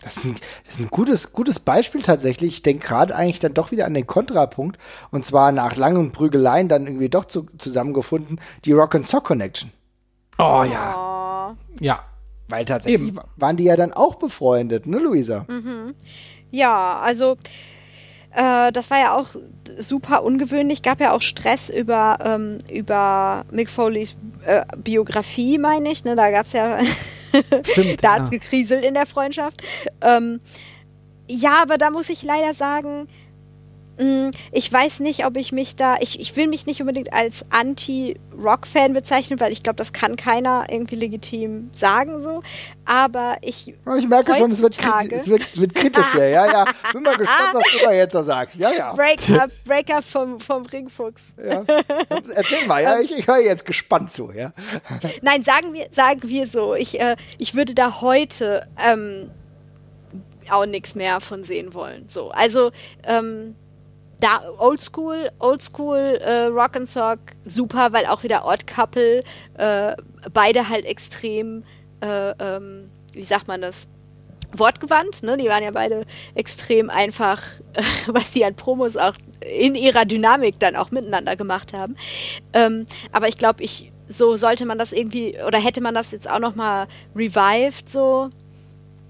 Das ist, ein, das ist ein gutes, gutes Beispiel tatsächlich. Ich denke gerade eigentlich dann doch wieder an den Kontrapunkt. Und zwar nach langen Prügeleien dann irgendwie doch zu, zusammengefunden, die Rock and Sock Connection. Oh ja. Oh. Ja, weil tatsächlich Eben. waren die ja dann auch befreundet, ne, Luisa? Mhm. Ja, also äh, das war ja auch super ungewöhnlich. Gab ja auch Stress über, ähm, über Mick Foleys äh, Biografie, meine ich. Ne? Da gab es ja, Stimmt, da hat es ja. gekriselt in der Freundschaft. Ähm, ja, aber da muss ich leider sagen, ich weiß nicht, ob ich mich da, ich, ich will mich nicht unbedingt als Anti-Rock-Fan bezeichnen, weil ich glaube, das kann keiner irgendwie legitim sagen so. Aber ich. Ich merke schon, es wird, es wird, es wird kritisch hier. Ja, ja. Bin mal gespannt, was du da jetzt so sagst. Ja, ja. Breakup, Breakup vom, vom Ringfuchs. Ja. Erzähl mal, ja. Ich, ich höre jetzt gespannt zu, ja. Nein, sagen wir, sagen wir so. Ich, äh, ich würde da heute ähm, auch nichts mehr von sehen wollen. So, also, ähm, da Oldschool, Oldschool äh, Rock and Sock, super, weil auch wieder Odd Couple, äh, beide halt extrem, äh, ähm, wie sagt man das? Wortgewandt, ne? Die waren ja beide extrem einfach, was die an Promos auch in ihrer Dynamik dann auch miteinander gemacht haben. Ähm, aber ich glaube, ich so sollte man das irgendwie oder hätte man das jetzt auch noch mal revived so,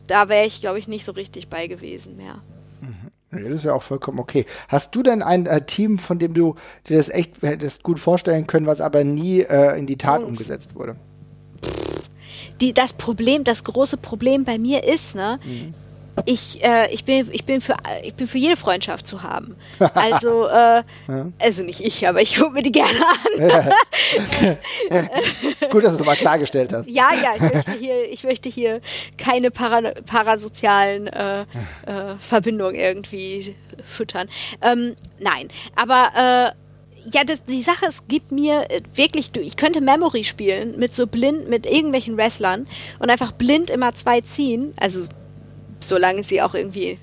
da wäre ich glaube ich nicht so richtig bei gewesen mehr. Ja, das ist ja auch vollkommen okay. Hast du denn ein äh, Team, von dem du dir das echt hättest gut vorstellen können, was aber nie äh, in die Tat Jungs. umgesetzt wurde? Die, das Problem, das große Problem bei mir ist, ne, mhm ich, äh, ich, bin, ich, bin für, ich bin für jede Freundschaft zu haben. Also, äh, ja. also nicht ich, aber ich gucke mir die gerne an. Gut, dass du es mal klargestellt hast. Ja, ja, ich möchte hier, ich möchte hier keine para, parasozialen äh, äh, Verbindungen irgendwie füttern. Ähm, nein, aber äh, ja, das, die Sache, es gibt mir äh, wirklich, ich könnte Memory spielen mit so blind, mit irgendwelchen Wrestlern und einfach blind immer zwei ziehen, also solange sie auch irgendwie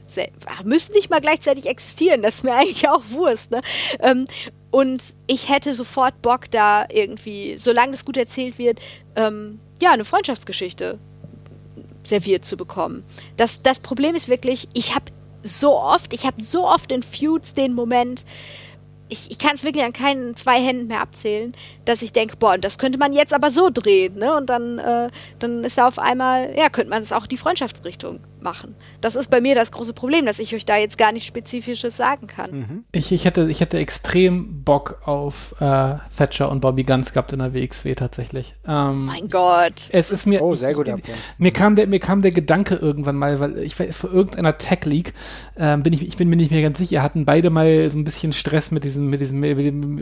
müssen nicht mal gleichzeitig existieren, das ist mir eigentlich auch Wurst. Ne? Ähm, und ich hätte sofort Bock, da irgendwie, solange das gut erzählt wird, ähm, ja, eine Freundschaftsgeschichte serviert zu bekommen. Das, das Problem ist wirklich, ich habe so oft, ich habe so oft in Feuds den Moment, ich, ich kann es wirklich an keinen zwei Händen mehr abzählen, dass ich denke, boah, das könnte man jetzt aber so drehen, ne? Und dann, äh, dann ist da auf einmal, ja, könnte man es auch die Freundschaftsrichtung machen. Das ist bei mir das große Problem, dass ich euch da jetzt gar nichts Spezifisches sagen kann. Mhm. Ich, ich, hätte, ich hätte extrem Bock auf äh, Thatcher und Bobby Guns gehabt in der WXW tatsächlich. Ähm, mein Gott. Es ist mir. Oh, sehr guter Punkt. Mir kam, der, mir kam der Gedanke irgendwann mal, weil ich vor irgendeiner Tech League ähm, bin ich, ich bin mir nicht mehr ganz sicher, hatten beide mal so ein bisschen Stress mit diesem, mit diesem, mit,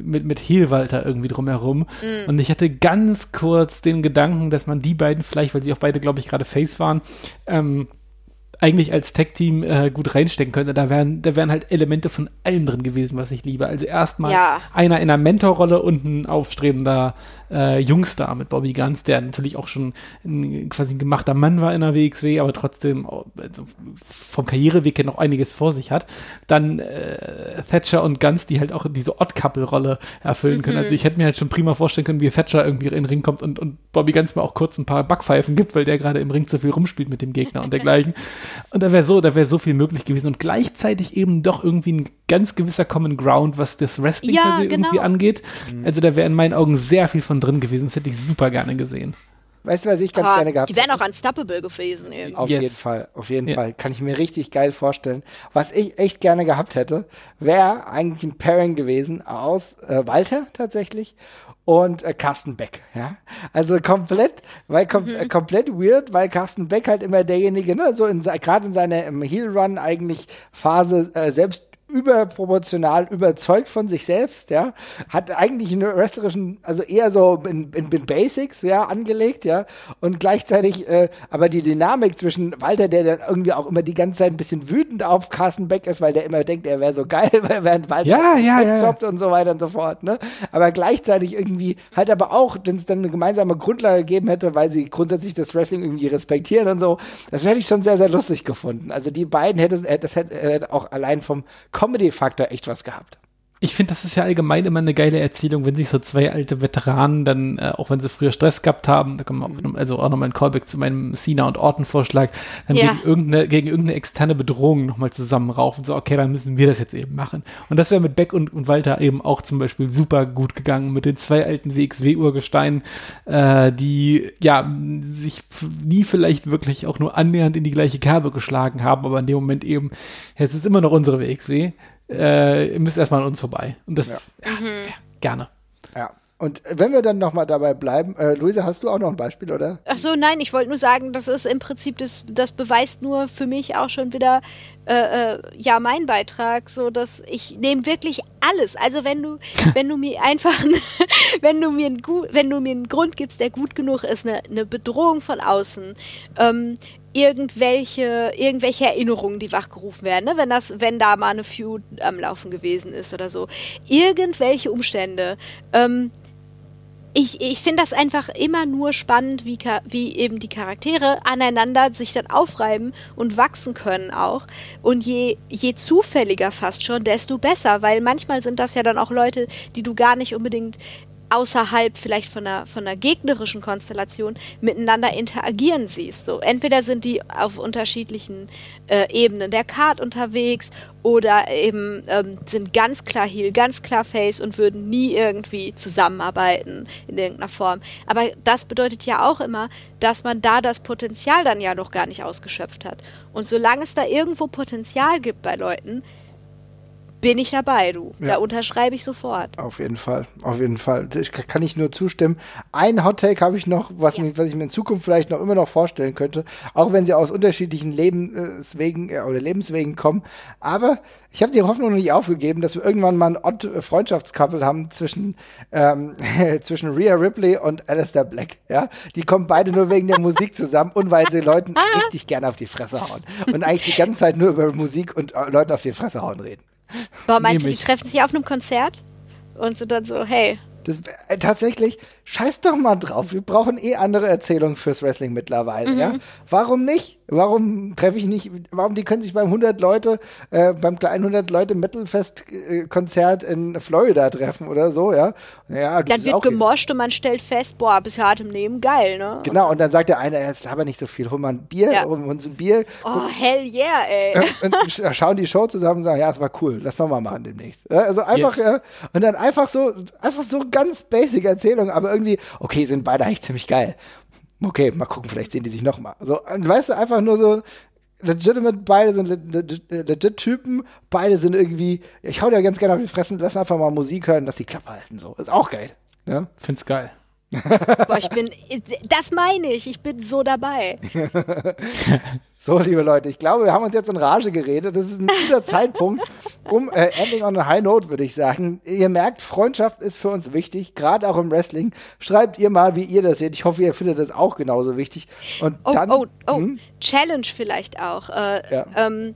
mit, mit Heelwalter irgendwie drumherum. Mhm. Und ich hatte ganz kurz den Gedanken, dass man die beiden vielleicht, weil sie auch beide, glaube ich, gerade Face waren, ähm, eigentlich als Tech-Team äh, gut reinstecken könnte. Da wären, da wären halt Elemente von allem drin gewesen, was ich liebe. Also erstmal ja. einer in einer Mentorrolle und ein aufstrebender äh, Jungstar mit Bobby Guns, der natürlich auch schon ein, quasi ein gemachter Mann war in der WXW, aber trotzdem also vom Karriereweg her noch einiges vor sich hat. Dann äh, Thatcher und Guns, die halt auch diese Odd-Couple-Rolle erfüllen können. Also mhm. Also ich hätte mir halt schon prima vorstellen können, wie Thatcher irgendwie in den Ring kommt und, und Bobby Guns mal auch kurz ein paar Backpfeifen gibt, weil der gerade im Ring zu viel rumspielt mit dem Gegner und dergleichen. Und da wäre so, da wäre so viel möglich gewesen und gleichzeitig eben doch irgendwie ein ganz gewisser Common Ground, was das Wrestling ja, genau. irgendwie angeht. Mhm. Also da wäre in meinen Augen sehr viel von drin gewesen. Das hätte ich super gerne gesehen. Weißt du, was ich ganz Aber gerne gehabt Die wären auch unstoppable gewesen. Irgendwie. Auf yes. jeden Fall, auf jeden ja. Fall. Kann ich mir richtig geil vorstellen. Was ich echt gerne gehabt hätte, wäre eigentlich ein Pairing gewesen aus äh, Walter tatsächlich und äh, Carsten Beck, ja. Also komplett, weil kom mhm. komplett weird, weil Carsten Beck halt immer derjenige, ne, so gerade in seiner Heel Run eigentlich Phase äh, selbst überproportional überzeugt von sich selbst, ja, hat eigentlich einen wrestlerischen, also eher so in, in, in Basics, ja, angelegt, ja, und gleichzeitig, äh, aber die Dynamik zwischen Walter, der dann irgendwie auch immer die ganze Zeit ein bisschen wütend auf Carsten Beck ist, weil der immer denkt, er wäre so geil, weil während Walter ja, ja, ja. und so weiter und so fort, ne, aber gleichzeitig irgendwie halt aber auch, wenn es dann eine gemeinsame Grundlage gegeben hätte, weil sie grundsätzlich das Wrestling irgendwie respektieren und so, das hätte ich schon sehr, sehr lustig gefunden. Also die beiden hätte, das hätte, hätte auch allein vom Comedy-Faktor echt was gehabt. Ich finde, das ist ja allgemein immer eine geile Erzählung, wenn sich so zwei alte Veteranen dann, äh, auch wenn sie früher Stress gehabt haben, da kommen wir auch, also auch nochmal ein Callback zu meinem Cena und Orton-Vorschlag, dann ja. gegen, irgendeine, gegen irgendeine externe Bedrohung nochmal zusammenraufen, so, okay, dann müssen wir das jetzt eben machen. Und das wäre mit Beck und, und Walter eben auch zum Beispiel super gut gegangen, mit den zwei alten WXW-Urgesteinen, äh, die ja sich nie vielleicht wirklich auch nur annähernd in die gleiche Kerbe geschlagen haben, aber in dem Moment eben, jetzt ist immer noch unsere WXW äh, ihr müsst erstmal an uns vorbei. Und das, ja. Ja, mhm. gerne. Ja. Und wenn wir dann nochmal dabei bleiben, äh, Luisa, hast du auch noch ein Beispiel, oder? Ach so, nein, ich wollte nur sagen, das ist im Prinzip, das, das beweist nur für mich auch schon wieder, äh, äh, ja, mein Beitrag, so dass ich nehme wirklich alles. Also wenn du, wenn du mir einfach, wenn du mir, ein, wenn du mir einen Grund gibst, der gut genug ist, eine, eine Bedrohung von außen, ähm, irgendwelche, irgendwelche Erinnerungen, die wachgerufen werden, ne? wenn das, wenn da mal eine Feud am Laufen gewesen ist oder so. Irgendwelche Umstände. Ähm, ich, ich finde das einfach immer nur spannend, wie, wie eben die Charaktere aneinander sich dann aufreiben und wachsen können auch. Und je, je zufälliger fast schon, desto besser, weil manchmal sind das ja dann auch Leute, die du gar nicht unbedingt außerhalb vielleicht von einer, von einer gegnerischen Konstellation miteinander interagieren siehst. So, entweder sind die auf unterschiedlichen äh, Ebenen der Card unterwegs oder eben ähm, sind ganz klar Heal, ganz klar Face und würden nie irgendwie zusammenarbeiten in irgendeiner Form. Aber das bedeutet ja auch immer, dass man da das Potenzial dann ja noch gar nicht ausgeschöpft hat. Und solange es da irgendwo Potenzial gibt bei Leuten, bin ich dabei, du. Ja. Da unterschreibe ich sofort. Auf jeden Fall, auf jeden Fall. Ich, kann ich nur zustimmen. Ein Hottake habe ich noch, was, ja. mich, was ich mir in Zukunft vielleicht noch immer noch vorstellen könnte, auch wenn sie aus unterschiedlichen Lebenswegen äh, oder Lebenswegen kommen. Aber ich habe die Hoffnung noch nicht aufgegeben, dass wir irgendwann mal ein odd Freundschaftscouple haben zwischen, ähm, zwischen Rhea Ripley und Alistair Black. Ja? Die kommen beide nur wegen der Musik zusammen und weil sie Leuten richtig gerne auf die Fresse hauen. Und eigentlich die ganze Zeit nur über Musik und äh, Leuten auf die Fresse hauen reden. Boah, meinst du, die treffen sich auf einem Konzert und sind dann so, hey. Das, äh, tatsächlich, scheiß doch mal drauf. Wir brauchen eh andere Erzählungen fürs Wrestling mittlerweile, mhm. ja? Warum nicht? Warum treffe ich nicht, warum die können sich beim 100 Leute, äh, beim kleinen 100 Leute Metalfest Konzert in Florida treffen oder so, ja? ja dann wird gemoscht und man stellt fest, boah, bis hart im Leben, geil, ne? Genau, und dann sagt der eine, jetzt aber nicht so viel, hol mal ein Bier, ja. hol uns ein Bier. Oh, hell yeah, ey. und schauen die Show zusammen und sagen, ja, es war cool, lass mal machen demnächst. Also einfach, ja, und dann einfach so, einfach so ganz basic Erzählung, aber irgendwie, okay, sind beide eigentlich ziemlich geil okay, mal gucken, vielleicht sehen die sich noch mal. So, weißt du, einfach nur so legitimate, beide sind legit Typen, beide sind irgendwie, ich hau dir ganz gerne auf die Fressen, lass einfach mal Musik hören, dass die Klappe halten, so. Ist auch geil. Ja? Find's geil. Boah, ich bin, das meine ich, ich bin so dabei. So, liebe Leute, ich glaube, wir haben uns jetzt in Rage geredet. Das ist ein guter Zeitpunkt, um äh, Ending on a High Note, würde ich sagen. Ihr merkt, Freundschaft ist für uns wichtig, gerade auch im Wrestling. Schreibt ihr mal, wie ihr das seht. Ich hoffe, ihr findet das auch genauso wichtig. Und oh, dann, oh, oh, hm? Challenge vielleicht auch. Äh, ja. ähm,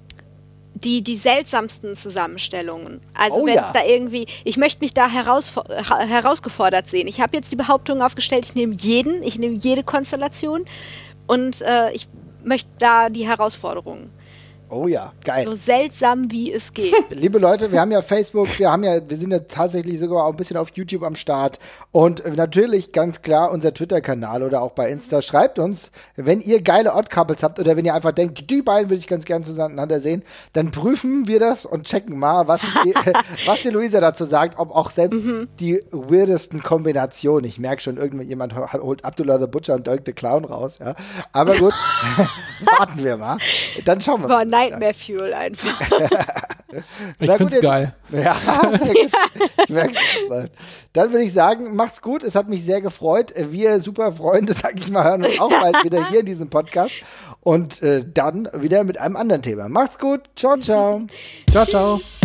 die, die seltsamsten Zusammenstellungen. Also oh, wenn es ja. da irgendwie, ich möchte mich da heraus, herausgefordert sehen. Ich habe jetzt die Behauptung aufgestellt, ich nehme jeden, ich nehme jede Konstellation und äh, ich möchte da die Herausforderung. Oh ja, geil. So seltsam wie es geht. Liebe Leute, wir haben ja Facebook, wir haben ja, wir sind ja tatsächlich sogar auch ein bisschen auf YouTube am Start und natürlich ganz klar unser Twitter-Kanal oder auch bei Insta. Schreibt uns, wenn ihr geile Odd-Couples habt oder wenn ihr einfach denkt, die beiden würde ich ganz gerne zusammeneinander sehen, dann prüfen wir das und checken mal, was die, was die Luisa dazu sagt, ob auch selbst mhm. die weirdesten Kombinationen, ich merke schon, irgendjemand holt Abdullah the Butcher und Dirk the Clown raus, ja. Aber gut, warten wir mal. Dann schauen wir mal. Nightmare Fuel einfach. ich finde es geil. Ja, ich merke schon. Dann würde ich sagen, macht's gut. Es hat mich sehr gefreut. Wir super Freunde, sag ich mal, hören uns auch bald wieder hier in diesem Podcast. Und äh, dann wieder mit einem anderen Thema. Macht's gut. Ciao, ciao. ciao, ciao.